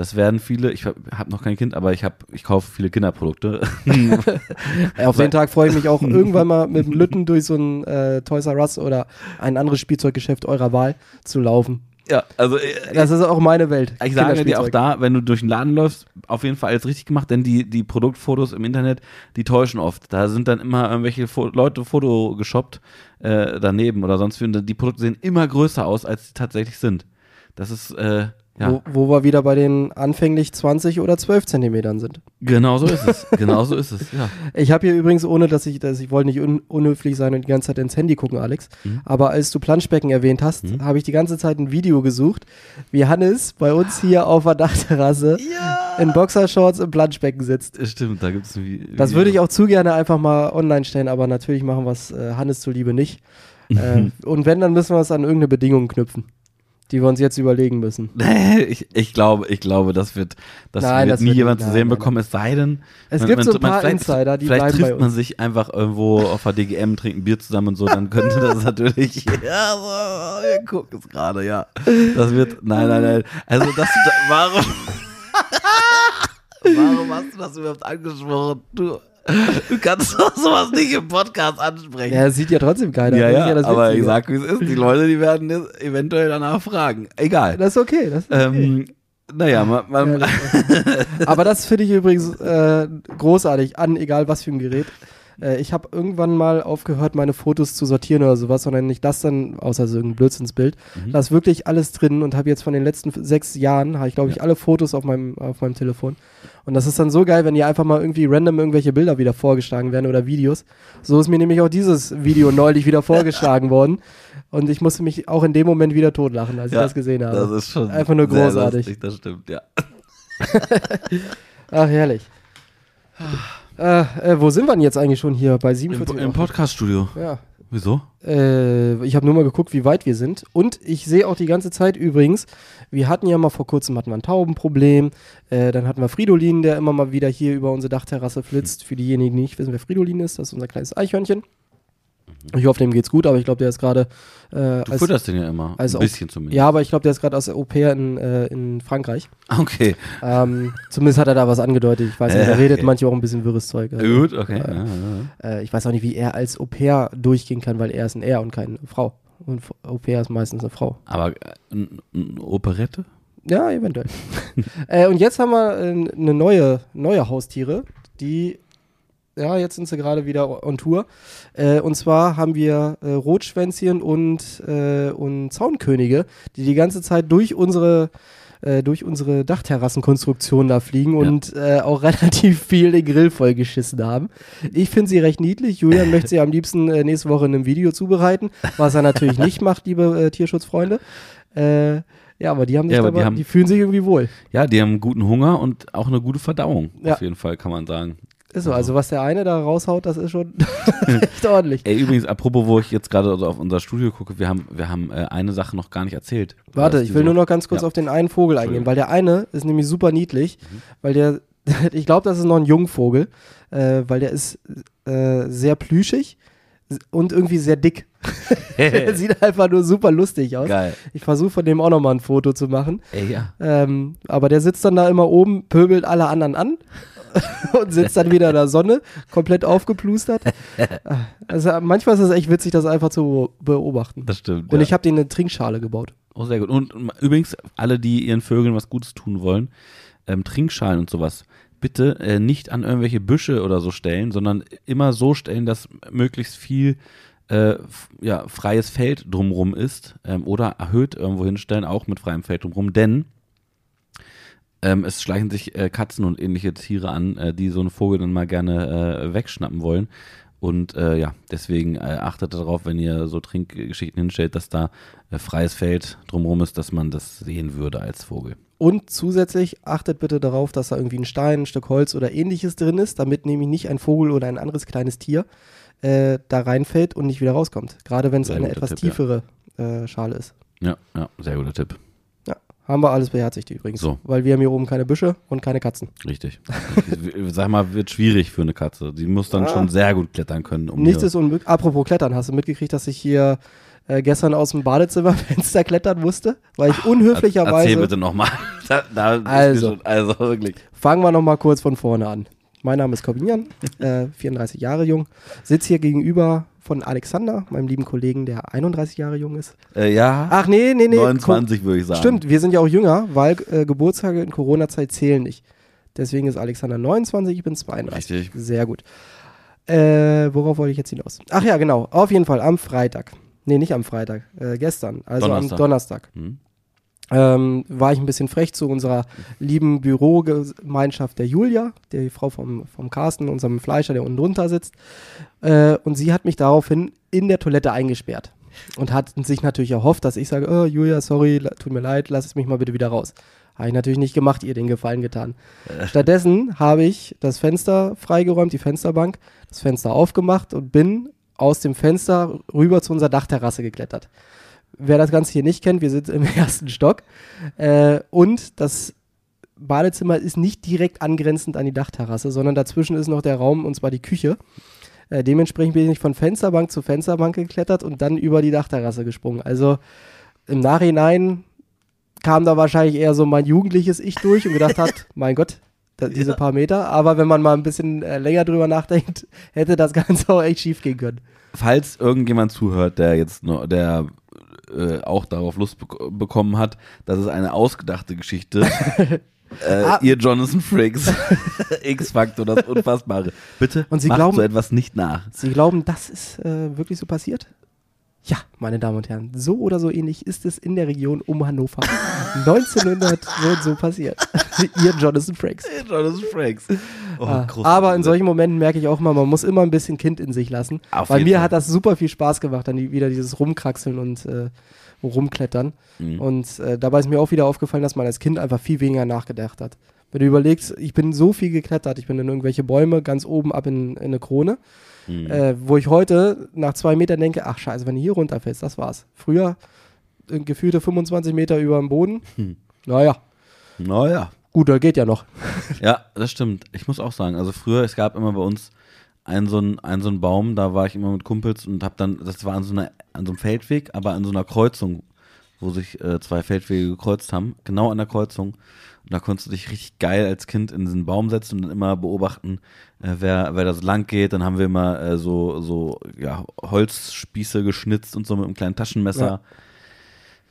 das werden viele, ich habe hab noch kein Kind, aber ich, hab, ich kaufe viele Kinderprodukte. Auf den Tag freue ich mich auch irgendwann mal mit dem Lütten durch so ein äh, Toys R Us oder ein anderes Spielzeuggeschäft eurer Wahl zu laufen. ja, also äh, Das ist auch meine Welt. Ich sage dir auch da, wenn du durch den Laden läufst, auf jeden Fall alles richtig gemacht, denn die, die Produktfotos im Internet, die täuschen oft. Da sind dann immer irgendwelche Fo Leute Foto geshoppt äh, daneben oder sonst wie. Und die Produkte sehen immer größer aus, als sie tatsächlich sind. Das ist, äh, ja, Wo, wo wir wieder bei den anfänglich 20 oder 12 Zentimetern sind. genau so ist es. genau so ist es, ja. Ich habe hier übrigens, ohne dass ich, dass ich wollte nicht un unhöflich sein und die ganze Zeit ins Handy gucken, Alex, Mhm. aber als du Planschbecken erwähnt hast, Mhm. habe ich die ganze Zeit ein Video gesucht, wie Hannes bei uns hier auf der Dachterrasse in Boxershorts im Planschbecken sitzt. Stimmt, da gibt es ein Vi- Das würde ich auch zu gerne einfach mal online stellen, aber natürlich machen wir es äh, Hannes zuliebe nicht. äh, und wenn, dann müssen wir es an irgendeine Bedingung knüpfen, die wir uns jetzt überlegen müssen. Nee, ich, ich glaube, ich glaube, das wird, das Nein, wird das nie wird jemand nicht- zu sehen nein, bekommen, es sei denn, Es man- gibt man- so ein man- paar vielleicht, Insider, die vielleicht trifft man sich einfach irgendwo auf der DGM, trinkt ein Bier zusammen und so, dann könnte das natürlich, ja, so, wir gucken es gerade, ja. Das wird, nein, nein, nein. Also, das, da, warum, warum hast du das überhaupt angesprochen? Du, du kannst doch sowas nicht im Podcast ansprechen. Ja, das sieht ja trotzdem keiner. ja, Das ja, das aber ich sag, wie es ist. Die Leute, die werden eventuell danach fragen. Egal. Das ist okay. Das ist okay. Ähm, naja, man, man, Ja, Aber das finde ich übrigens äh, großartig an, egal was für ein Gerät. Äh, ich habe irgendwann mal aufgehört, meine Fotos zu sortieren oder sowas, sondern nicht das dann, außer so ein Blödsinnsbild. Mhm. Da ist wirklich alles drin und habe jetzt von den letzten sechs Jahren, habe ich glaube ich Ja. alle Fotos auf meinem, auf meinem Telefon. Und das ist dann so geil, wenn dir einfach mal irgendwie random irgendwelche Bilder wieder vorgeschlagen werden oder Videos. So ist mir nämlich auch dieses Video neulich wieder vorgeschlagen worden. Und ich musste mich auch in dem Moment wieder totlachen, als Ja, ich das gesehen habe. das ist schon Einfach nur großartig. lustig, das stimmt, ja. Ach, herrlich. äh, äh, wo sind wir denn jetzt eigentlich schon hier? Bei Im, 47 im Podcast-Studio. Ja. Wieso? Äh, ich habe nur mal geguckt, wie weit wir sind. Und ich sehe auch die ganze Zeit übrigens, wir hatten ja mal vor kurzem hatten wir ein Taubenproblem. Äh, dann hatten wir Fridolin, der immer mal wieder hier über unsere Dachterrasse flitzt. Für diejenigen, die nicht wissen, wer Fridolin ist, das ist unser kleines Eichhörnchen. Ich hoffe, dem geht's gut, aber ich glaube, der ist gerade äh, Du als- futterst den ja immer. ein bisschen zumindest. Ja, aber ich glaube, der ist gerade aus der Au pair in, äh, in Frankreich. Okay. Ähm, zumindest hat er da was angedeutet. Ich weiß nicht, er Äh, redet okay. manchmal auch ein bisschen wirres Zeug. Also, Gut, okay. äh, Ja, ja, Äh, ich weiß auch nicht, wie er als Au pair durchgehen kann, weil er ist ein Er und keine Frau. Und Au pair ist meistens eine Frau. Aber äh, n- n- Operette? Ja, eventuell. äh, und jetzt haben wir äh, eine neue, neue Haustiere, die Ja, jetzt sind sie gerade wieder on Tour. Äh, und zwar haben wir äh, Rotschwänzchen und, äh, und Zaunkönige, die die ganze Zeit durch unsere äh, durch unsere Dachterrassenkonstruktion da fliegen und äh, auch relativ viel den Grill vollgeschissen haben. Ich finde sie recht niedlich. Julian möchte sie am liebsten äh, nächste Woche in einem Video zubereiten, was er natürlich nicht macht, liebe äh, Tierschutzfreunde. Äh, ja, aber die haben sich Ja, aber dabei, die haben- die fühlen sich irgendwie wohl. Ja, die haben guten Hunger und auch eine gute Verdauung. Ja. Auf jeden Fall kann man sagen. Ist so, also was der eine da raushaut, das ist schon echt ordentlich. Ey, übrigens, apropos, wo ich jetzt gerade so auf unser Studio gucke, wir haben, wir haben äh, eine Sache noch gar nicht erzählt. Warte, ich will nur noch ganz kurz Ja. auf den einen Vogel eingehen, weil der eine ist nämlich super niedlich, weil der, ich glaube, das ist noch ein Jungvogel, äh, weil der ist äh, sehr plüschig und irgendwie sehr dick. der sieht einfach nur super lustig aus. Geil. Ich versuche von dem auch nochmal ein Foto zu machen. Ey, ja. Ähm, aber der sitzt dann da immer oben, pöbelt alle anderen an und sitzt dann wieder in der Sonne, komplett aufgeplustert. Also manchmal ist es echt witzig, das einfach zu beobachten. Das stimmt. Und ja. ich habe denen eine Trinkschale gebaut. Oh, sehr gut. Und übrigens, alle, die ihren Vögeln was Gutes tun wollen, ähm, Trinkschalen und sowas, bitte äh, nicht an irgendwelche Büsche oder so stellen, sondern immer so stellen, dass möglichst viel äh, ja, freies Feld drumrum ist ähm, oder erhöht irgendwo hinstellen, auch mit freiem Feld drumrum, denn ähm, es schleichen sich äh, Katzen und ähnliche Tiere an, äh, die so einen Vogel dann mal gerne äh, wegschnappen wollen. Und äh, ja, deswegen äh, achtet darauf, wenn ihr so Trinkgeschichten hinstellt, dass da äh, freies Feld drumherum ist, dass man das sehen würde als Vogel. Und zusätzlich achtet bitte darauf, dass da irgendwie ein Stein, ein Stück Holz oder ähnliches drin ist, damit nämlich nicht ein Vogel oder ein anderes kleines Tier da reinfällt und nicht wieder rauskommt. Gerade wenn es eine etwas Tipp, ja. tiefere äh, Schale ist. Ja, ja, sehr guter Tipp. Haben wir alles beherzigt übrigens. So. Weil wir haben hier oben keine Büsche und keine Katzen. Richtig. Sag mal, wird schwierig für eine Katze. Die muss dann Ah. schon sehr gut klettern können. Um Nichts ist unmöglich. Apropos Klettern, hast du mitgekriegt, dass ich hier äh, gestern aus dem Badezimmerfenster klettern musste? Weil ich Erzähl unhöflicherweise. bitte nochmal. Also. schon, also wirklich. Fangen wir nochmal kurz von vorne an. Mein Name ist Corbinian, äh, 34 Jahre jung, sitze hier gegenüber von Alexander, meinem lieben Kollegen, der 31 Jahre jung ist. Äh, ja, Ach nee, nee, nee. 29 würde ich sagen. Stimmt, wir sind ja auch jünger, weil äh, Geburtstage in Corona-Zeit zählen nicht. Deswegen ist Alexander 29, ich bin 32. Richtig. Sehr gut. Äh, worauf wollte ich jetzt hinaus? Ach ja, genau. Auf jeden Fall am Freitag. Nee, nicht am Freitag. Äh, gestern. Also Donnerstag. am Donnerstag. Hm? Ähm, war ich ein bisschen frech zu unserer lieben Bürogemeinschaft der Julia, die Frau vom, vom Carsten, unserem Fleischer, der unten drunter sitzt. Äh, und sie hat mich daraufhin in der Toilette eingesperrt. Und hat sich natürlich erhofft, dass ich sage, oh, Julia, sorry, tut mir leid, lass es mich mal bitte wieder raus. Habe ich natürlich nicht gemacht, ihr den Gefallen getan. Stattdessen habe ich das Fenster freigeräumt, die Fensterbank, das Fenster aufgemacht und bin aus dem Fenster rüber zu unserer Dachterrasse geklettert. Wer das Ganze hier nicht kennt, wir sind im ersten Stock. Äh, und das Badezimmer ist nicht direkt angrenzend an die Dachterrasse, sondern dazwischen ist noch der Raum, und zwar die Küche. Äh, dementsprechend bin ich von Fensterbank zu Fensterbank geklettert und dann über die Dachterrasse gesprungen. Also im Nachhinein kam da wahrscheinlich eher so mein jugendliches Ich durch und gedacht hat, mein Gott, da, diese paar Meter. Aber wenn man mal ein bisschen äh, länger drüber nachdenkt, hätte das Ganze auch echt schief gehen können. Falls irgendjemand zuhört, der jetzt noch, der äh, auch darauf Lust bek bekommen hat, das ist eine ausgedachte Geschichte. äh, Ah. Ihr Jonathan Frakes, X-Faktor, das Unfassbare. Bitte Und Sie glauben- so etwas nicht nach. Sie glauben, das ist äh, wirklich so passiert? Ja, meine Damen und Herren, so oder so ähnlich ist es in der Region um Hannover. 1900 wird so passiert. Ihr Jonathan Frakes. Jonathan Frakes. Oh, Ah, aber in solchen Momenten merke ich auch immer, man muss immer ein bisschen Kind in sich lassen. Auf Bei mir Fall. hat das super viel Spaß gemacht, dann wieder dieses Rumkraxeln und äh, Rumklettern. Mhm. Und äh, dabei ist mir auch wieder aufgefallen, dass man als Kind einfach viel weniger nachgedacht hat. Wenn du überlegst, ich bin so viel geklettert, ich bin in irgendwelche Bäume ganz oben ab in, in eine Krone, Mhm. äh, wo ich heute nach zwei Metern denke, ach scheiße, wenn du hier runterfällst, das war's. Früher äh, gefühlte 25 Meter über dem Boden. Hm. Naja, Naja. gut, da geht ja noch. Ja, das stimmt. Ich muss auch sagen, also früher, es gab immer bei uns einen so einen, einen, so einen Baum, da war ich immer mit Kumpels und hab dann, das war an so, einer, an so einem Feldweg, aber an so einer Kreuzung, wo sich äh, zwei Feldwege gekreuzt haben, genau an der Kreuzung. Und da konntest du dich richtig geil als Kind in diesen Baum setzen und dann immer beobachten, äh, wer, wer da so lang geht. Dann haben wir immer äh, so, so ja, Holzspieße geschnitzt und so mit einem kleinen Taschenmesser. Ja.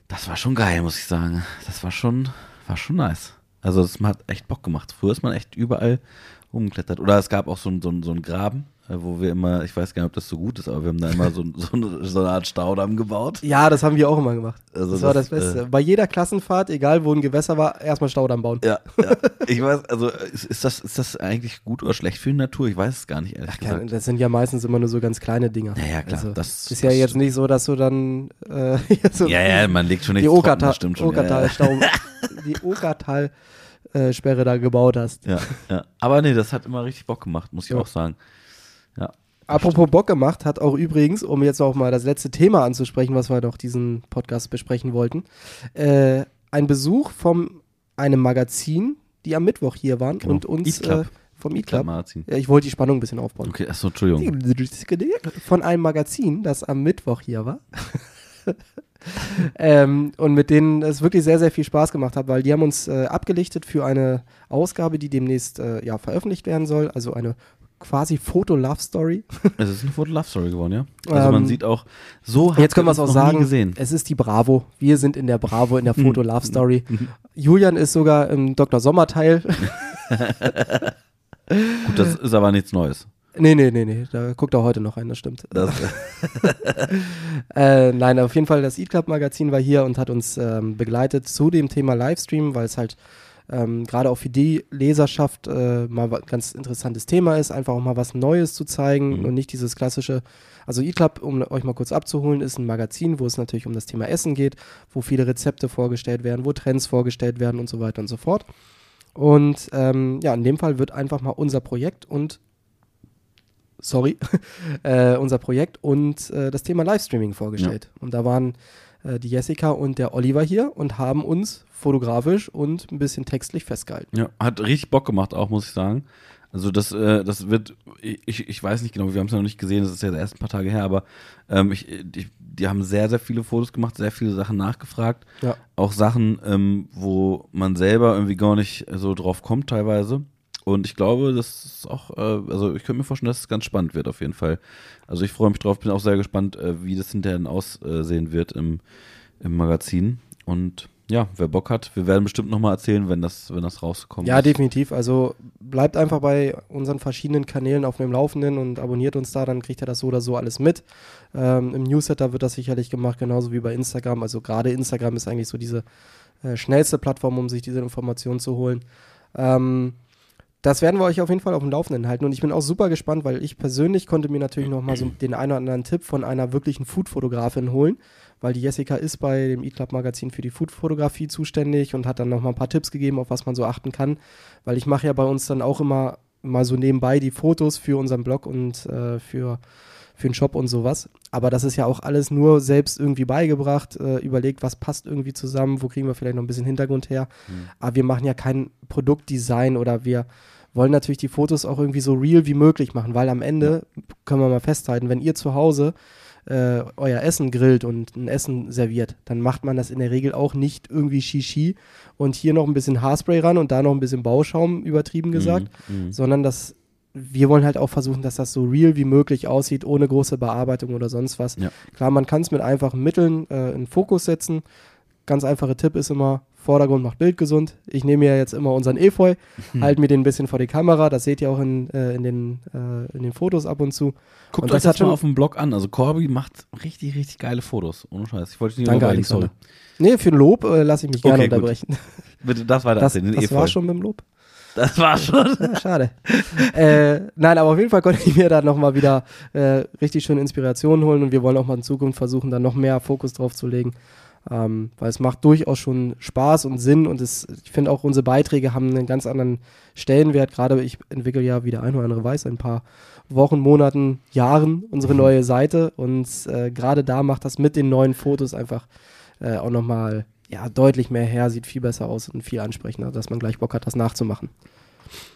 Das war schon geil, muss ich sagen. Das war schon, war schon nice. Also es hat echt Bock gemacht. Früher ist man echt überall rumgeklettert. Oder es gab auch so, so, so einen Graben, wo wir immer, ich weiß gar nicht, ob das so gut ist, aber wir haben da immer so, so, eine, so eine Art Staudamm gebaut. Ja, das haben wir auch immer gemacht. Also das war das das, Beste. Bei jeder Klassenfahrt, egal wo ein Gewässer war, erstmal Staudamm bauen. Ja, ja. Ich weiß, also ist, ist, das, ist das eigentlich gut oder schlecht für die Natur? Ich weiß es gar nicht, ehrlich Keine- gesagt. Das sind ja meistens immer nur so ganz kleine Dinger. Ja, ja, klar. Also, das ist ja das jetzt nicht so, dass du dann äh, so Ja, ja, man legt schon die nichts trocken, Okertal, das stimmt schon. Ja, ja. Okertal-Stau, die Okertal-Sperre da gebaut hast. Ja, ja. Aber nee, das hat immer richtig Bock gemacht, muss ich Ja. auch sagen. Apropos Bock gemacht, hat auch übrigens, um jetzt auch mal das letzte Thema anzusprechen, was wir doch diesen Podcast besprechen wollten, äh, ein Besuch von einem Magazin, die am Mittwoch hier waren Genau. und uns Eat. Äh, vom Eat Club. Magazin. Ich wollte die Spannung ein bisschen aufbauen. Okay, achso, Entschuldigung. Von einem Magazin, das am Mittwoch hier war. ähm, und mit denen es wirklich sehr, sehr viel Spaß gemacht hat, weil die haben uns äh, abgelichtet für eine Ausgabe, die demnächst äh, ja, veröffentlicht werden soll. Also eine quasi Foto-Love-Story. Es ist eine Foto-Love-Story geworden, ja? Also man Ähm, sieht auch, so Jetzt können wir es auch sagen. gesehen. Es ist die Bravo. Wir sind in der Bravo, in der Mhm. Foto-Love-Story. Julian ist sogar im Dr. Sommer-Teil. Gut, das ist aber nichts Neues. nee, nee, nee, nee. Da guckt er heute noch rein, das stimmt. Das, Äh, nein, auf jeden Fall, das Eat Club Magazin war hier und hat uns ähm, begleitet zu dem Thema Livestream, weil es halt ähm, gerade auch für die Leserschaft äh, mal ein ganz interessantes Thema ist, einfach auch mal was Neues zu zeigen Mhm. und nicht dieses klassische. Also Eat Club, um euch mal kurz abzuholen, ist ein Magazin, wo es natürlich um das Thema Essen geht, wo viele Rezepte vorgestellt werden, wo Trends vorgestellt werden und so weiter und so fort. Und ähm, ja, in dem Fall wird einfach mal unser Projekt und sorry, äh, unser Projekt und äh, das Thema Livestreaming vorgestellt. Und da waren äh, die Jessica und der Oliver hier und haben uns fotografisch und ein bisschen textlich festgehalten. ja, hat richtig Bock gemacht auch, muss ich sagen. Also das, äh, das wird, ich, ich weiß nicht genau, wir haben es ja noch nicht gesehen, das ist ja erst ein paar Tage her, aber ähm, ich, ich, die haben sehr, sehr viele Fotos gemacht, sehr viele Sachen nachgefragt. Ja. Auch Sachen, ähm, wo man selber irgendwie gar nicht so drauf kommt teilweise. Und ich glaube, das ist auch, äh, also ich könnte mir vorstellen, dass es ganz spannend wird auf jeden Fall. Also ich freue mich drauf, bin auch sehr gespannt, äh, wie das hinterher aussehen wird im, im Magazin. Und ja, wer Bock hat, wir werden bestimmt nochmal erzählen, wenn das, wenn das rauskommt. Ja, definitiv. Also bleibt einfach bei unseren verschiedenen Kanälen auf dem Laufenden und abonniert uns da, dann kriegt ihr das so oder so alles mit. Ähm, Im Newsletter wird das sicherlich gemacht, genauso wie bei Instagram. Also gerade Instagram ist eigentlich so diese äh, schnellste Plattform, um sich diese Informationen zu holen. Ähm, das werden wir euch auf jeden Fall auf dem Laufenden halten. Und ich bin auch super gespannt, weil ich persönlich konnte mir natürlich noch mal so den einen oder anderen Tipp von einer wirklichen Food-Fotografin holen, weil die Jessica ist bei dem E-Club-Magazin für die Food-Fotografie zuständig und hat dann noch mal ein paar Tipps gegeben, auf was man so achten kann. Weil ich mache ja bei uns dann auch immer mal so nebenbei die Fotos für unseren Blog und äh, für, für den Shop und sowas. Aber das ist ja auch alles nur selbst irgendwie beigebracht, äh, überlegt, was passt irgendwie zusammen, wo kriegen wir vielleicht noch ein bisschen Hintergrund her. Aber wir machen ja kein Produktdesign oder wir wollen natürlich die Fotos auch irgendwie so real wie möglich machen, weil am Ende können wir mal festhalten, wenn ihr zu Hause äh, euer Essen grillt und ein Essen serviert, dann macht man das in der Regel auch nicht irgendwie Shishi und hier noch ein bisschen Haarspray ran und da noch ein bisschen Bauschaum, übertrieben gesagt, Mhm. sondern das wir wollen halt auch versuchen, dass das so real wie möglich aussieht, ohne große Bearbeitung oder sonst was. Ja. Klar, man kann es mit einfachen Mitteln äh, in Fokus setzen. Ganz einfacher Tipp ist immer, Vordergrund macht Bild gesund. Ich nehme ja jetzt immer unseren Efeu, Hm. halte mir den ein bisschen vor die Kamera. Das seht ihr auch in, äh, in, den, äh, in den Fotos ab und zu. Guckt Und euch das das hat mal schon- auf dem Blog an. Also Corby macht richtig, richtig geile Fotos. Ohne Scheiß. Ich wollte nicht Danke, unterbrechen, Alexander. Nee, für ein Lob äh, lasse ich mich gerne Okay, gut. unterbrechen. Bitte das weiter Das, erzählen, den das Efeu. war schon mit dem Lob. Das war schon. Schade. äh, nein, aber auf jeden Fall konnte ich mir da nochmal wieder äh, richtig schön Inspiration holen und wir wollen auch mal in Zukunft versuchen, da noch mehr Fokus drauf zu legen. Ähm, weil es macht durchaus schon Spaß und Sinn und es, ich finde auch unsere Beiträge haben einen ganz anderen Stellenwert. Gerade ich entwickle ja, wie der eine oder andere weiß, ein paar Wochen, Monaten, Jahren unsere neue Seite und äh, gerade da macht das mit den neuen Fotos einfach äh, auch nochmal ja, deutlich mehr her, sieht viel besser aus und viel ansprechender, dass man gleich Bock hat, das nachzumachen.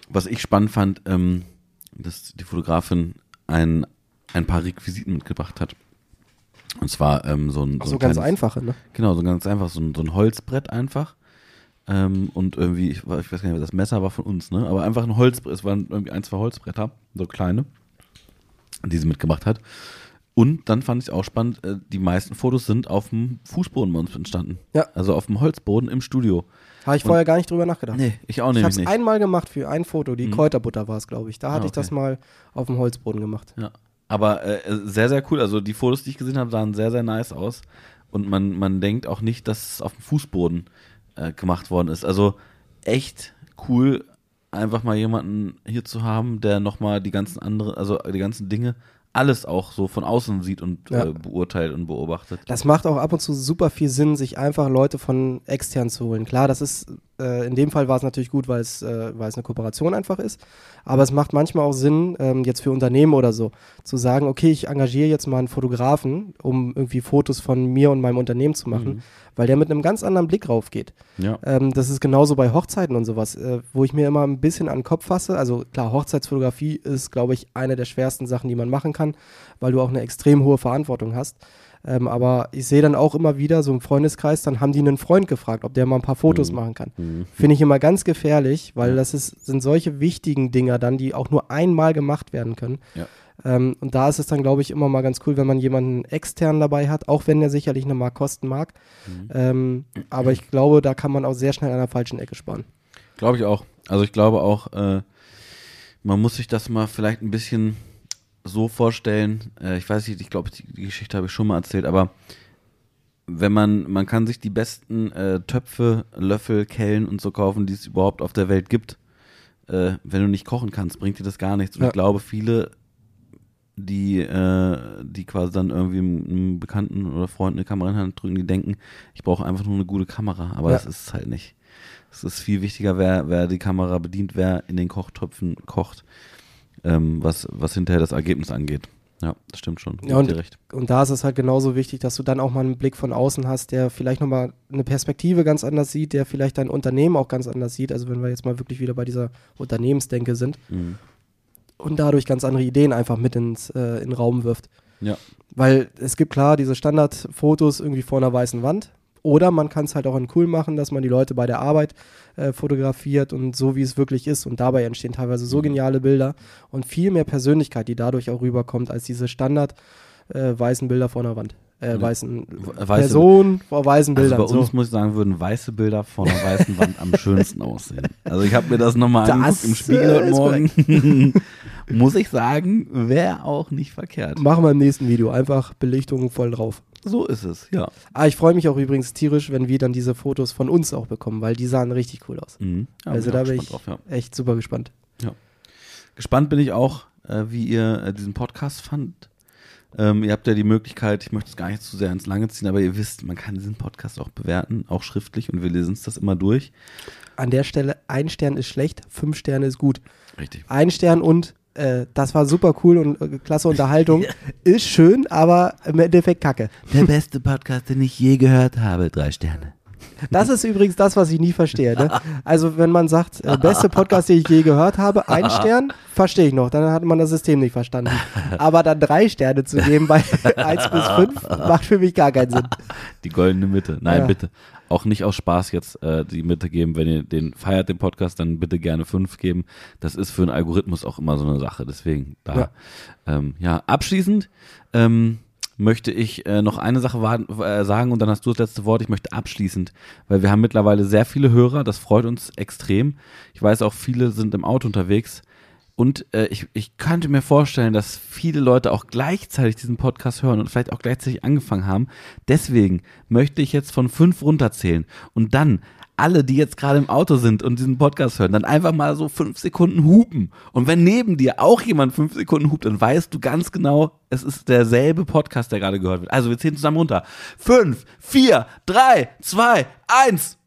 Was ich spannend fand, ähm, dass die Fotografin ein, ein paar Requisiten mitgebracht hat. Und zwar ähm, so ein, Auch so so ein ganz kleines- einfache, ne? Genau, so ganz einfach, so ein, so ein Holzbrett einfach. Ähm, und irgendwie, ich, ich weiß gar nicht, das Messer war von uns, ne? Aber einfach ein Holzbrett, es waren irgendwie ein, zwei Holzbretter, so kleine, die sie mitgebracht hat. Und dann fand ich auch spannend, äh, die meisten Fotos sind auf dem Fußboden bei uns entstanden. Ja. Also auf dem Holzboden im Studio. Habe ich vorher gar nicht drüber nachgedacht. Nee, ich auch ich nämlich habe es nicht. einmal gemacht für ein Foto, die Mhm. Kräuterbutter war es, glaube ich. Da hatte Ah, ich das okay. mal auf dem Holzboden gemacht. Ja. Aber äh, sehr, sehr cool. Also die Fotos, die ich gesehen habe, sahen sehr, sehr nice aus. Und man, man denkt auch nicht, dass es auf dem Fußboden äh, gemacht worden ist. Also echt cool, einfach mal jemanden hier zu haben, der nochmal die ganzen anderen, also die ganzen Dinge, alles auch so von außen sieht und Ja. äh, beurteilt und beobachtet. Das macht auch ab und zu super viel Sinn, sich einfach Leute von extern zu holen. Klar, das ist, äh, in dem Fall war es natürlich gut, weil es, äh, weil es eine Kooperation einfach ist. Aber es macht manchmal auch Sinn, ähm, jetzt für Unternehmen oder so, zu sagen, okay, ich engagiere jetzt mal einen Fotografen, um irgendwie Fotos von mir und meinem Unternehmen zu machen, Mhm. weil der mit einem ganz anderen Blick rauf geht. Ja. Ähm, das ist genauso bei Hochzeiten und sowas, äh, wo ich mir immer ein bisschen an den Kopf fasse. Also klar, Hochzeitsfotografie ist, glaube ich, eine der schwersten Sachen, die man machen kann, weil du auch eine extrem hohe Verantwortung hast. Ähm, aber ich sehe dann auch immer wieder so im Freundeskreis, dann haben die einen Freund gefragt, ob der mal ein paar Fotos Mhm. machen kann. Mhm. Finde ich immer ganz gefährlich, weil das ist, sind solche wichtigen Dinger dann, die auch nur einmal gemacht werden können. Ja. Ähm, und da ist es dann, glaube ich, immer mal ganz cool, wenn man jemanden extern dabei hat, auch wenn der sicherlich Mark kosten mag. Mhm. Ähm, aber ich glaube, da kann man auch sehr schnell an der falschen Ecke sparen. Glaube ich auch. Also ich glaube auch, äh, man muss sich das mal vielleicht ein bisschen so vorstellen. Äh, ich weiß nicht, ich glaube, die, Geschichte habe ich schon mal erzählt, aber wenn man, man kann sich die besten äh, Töpfe, Löffel, Kellen und so kaufen, die es überhaupt auf der Welt gibt. Äh, wenn du nicht kochen kannst, bringt dir das gar nichts. Und Ja. ich glaube, viele, die, äh, die quasi dann irgendwie einem, Bekannten oder Freund eine Kamera in die Hand drücken, die denken, ich brauche einfach nur eine gute Kamera. Aber Ja. das ist es halt nicht. Es ist viel wichtiger, wer, wer die Kamera bedient, wer in den Kochtöpfen kocht, ähm, was, was hinterher das Ergebnis angeht. Ja, das stimmt schon. Ja, und- recht. Und da ist es halt genauso wichtig, dass du dann auch mal einen Blick von außen hast, der vielleicht nochmal eine Perspektive ganz anders sieht, der vielleicht dein Unternehmen auch ganz anders sieht. Also wenn wir jetzt mal wirklich wieder bei dieser Unternehmensdenke sind Mhm. und dadurch ganz andere Ideen einfach mit ins, äh, in den Raum wirft. Ja. Weil es gibt klar diese Standardfotos irgendwie vor einer weißen Wand. Oder man kann es halt auch in cool machen, dass man die Leute bei der Arbeit äh, fotografiert und so, wie es wirklich ist. Und dabei entstehen teilweise so Mhm. geniale Bilder und viel mehr Persönlichkeit, die dadurch auch rüberkommt, als diese Standard äh, weißen Bilder vor einer Wand. Äh, Ja. weißen Weiße- Personen vor weißen Also Bildern. bei uns so. muss ich sagen, würden weiße Bilder vor einer weißen Wand am schönsten aussehen. Also ich habe mir das nochmal angeguckt im Spiegel heute Morgen. muss ich sagen, wäre auch nicht verkehrt. Machen wir im nächsten Video. Einfach Belichtung voll drauf. So ist es, ja. Ah, ich freue mich auch übrigens tierisch, wenn wir dann diese Fotos von uns auch bekommen, weil die sahen richtig cool aus. Mhm. Ja, also bin da bin ich drauf, ja. echt super gespannt. Gespannt bin ich auch, äh, wie ihr äh, diesen Podcast fand. Ähm, ihr habt ja die Möglichkeit, ich möchte es gar nicht zu sehr ins Lange ziehen, aber ihr wisst, man kann diesen Podcast auch bewerten, auch schriftlich und wir lesen uns das immer durch. An der Stelle, ein Stern ist schlecht, fünf Sterne ist gut. Richtig. Ein Stern und äh, das war super cool und äh, klasse Unterhaltung. Ist schön, aber im Endeffekt kacke. Der beste Podcast, den ich je gehört habe. Drei Sterne. Das ist übrigens das, was ich nie verstehe. Ne? Also, wenn man sagt, äh, beste Podcast, den ich je gehört habe, ein Stern, verstehe ich noch. Dann hat man das System nicht verstanden. Aber dann drei Sterne zu geben bei 1 bis 5 macht für mich gar keinen Sinn. Die goldene Mitte. Nein, Ja. bitte. Auch nicht aus Spaß jetzt äh, die Mitte geben. Wenn ihr den feiert, den Podcast, dann bitte gerne fünf geben. Das ist für einen Algorithmus auch immer so eine Sache. Deswegen da. Ja, ähm, ja abschließend ähm, möchte ich äh, noch eine Sache äh, sagen und dann hast du das letzte Wort. Ich möchte abschließend, weil wir haben mittlerweile sehr viele Hörer. Das freut uns extrem. Ich weiß auch, viele sind im Auto unterwegs. Und äh, ich, ich könnte mir vorstellen, dass viele Leute auch gleichzeitig diesen Podcast hören und vielleicht auch gleichzeitig angefangen haben. Deswegen möchte ich jetzt von fünf runterzählen und dann alle, die jetzt gerade im Auto sind und diesen Podcast hören, dann einfach mal so fünf Sekunden hupen. Und wenn neben dir auch jemand fünf Sekunden hupt, dann weißt du ganz genau, es ist derselbe Podcast, der gerade gehört wird. Also wir zählen zusammen runter. Fünf, vier, drei, zwei, eins.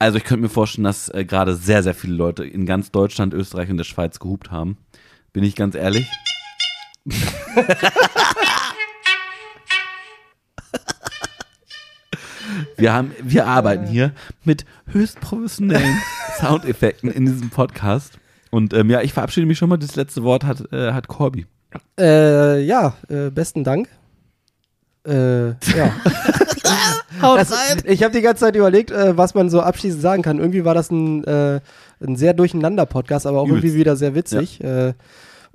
Also ich könnte mir vorstellen, dass äh, gerade sehr, sehr viele Leute in ganz Deutschland, Österreich und der Schweiz gehupt haben. Bin ich ganz ehrlich. wir, haben, wir arbeiten hier mit höchst professionellen Soundeffekten in diesem Podcast. Und ähm, ja, ich verabschiede mich schon mal. Das letzte Wort hat, äh, hat Corby. Äh, ja, äh, besten Dank. Äh, ja. Haut Das, ich habe die ganze Zeit überlegt, äh, was man so abschließend sagen kann. Irgendwie war das ein, äh, ein sehr durcheinander Podcast, aber auch Übelst. irgendwie wieder sehr witzig. Äh,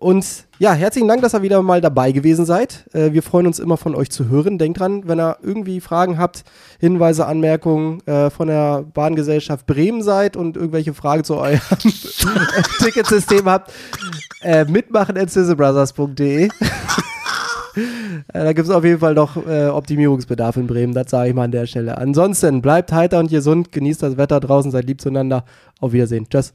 und ja, herzlichen Dank, dass ihr wieder mal dabei gewesen seid. Äh, wir freuen uns immer von euch zu hören. Denkt dran, wenn ihr irgendwie Fragen habt, Hinweise, Anmerkungen äh, von der Bahngesellschaft Bremen seid und irgendwelche Fragen zu eurem Ticketsystem habt, äh, mitmachen at sizzlebrothers.de. Äh, Da gibt es auf jeden Fall noch äh, Optimierungsbedarf in Bremen, das sage ich mal an der Stelle. Ansonsten bleibt heiter und gesund, genießt das Wetter draußen, seid lieb zueinander. Auf Wiedersehen. Tschüss.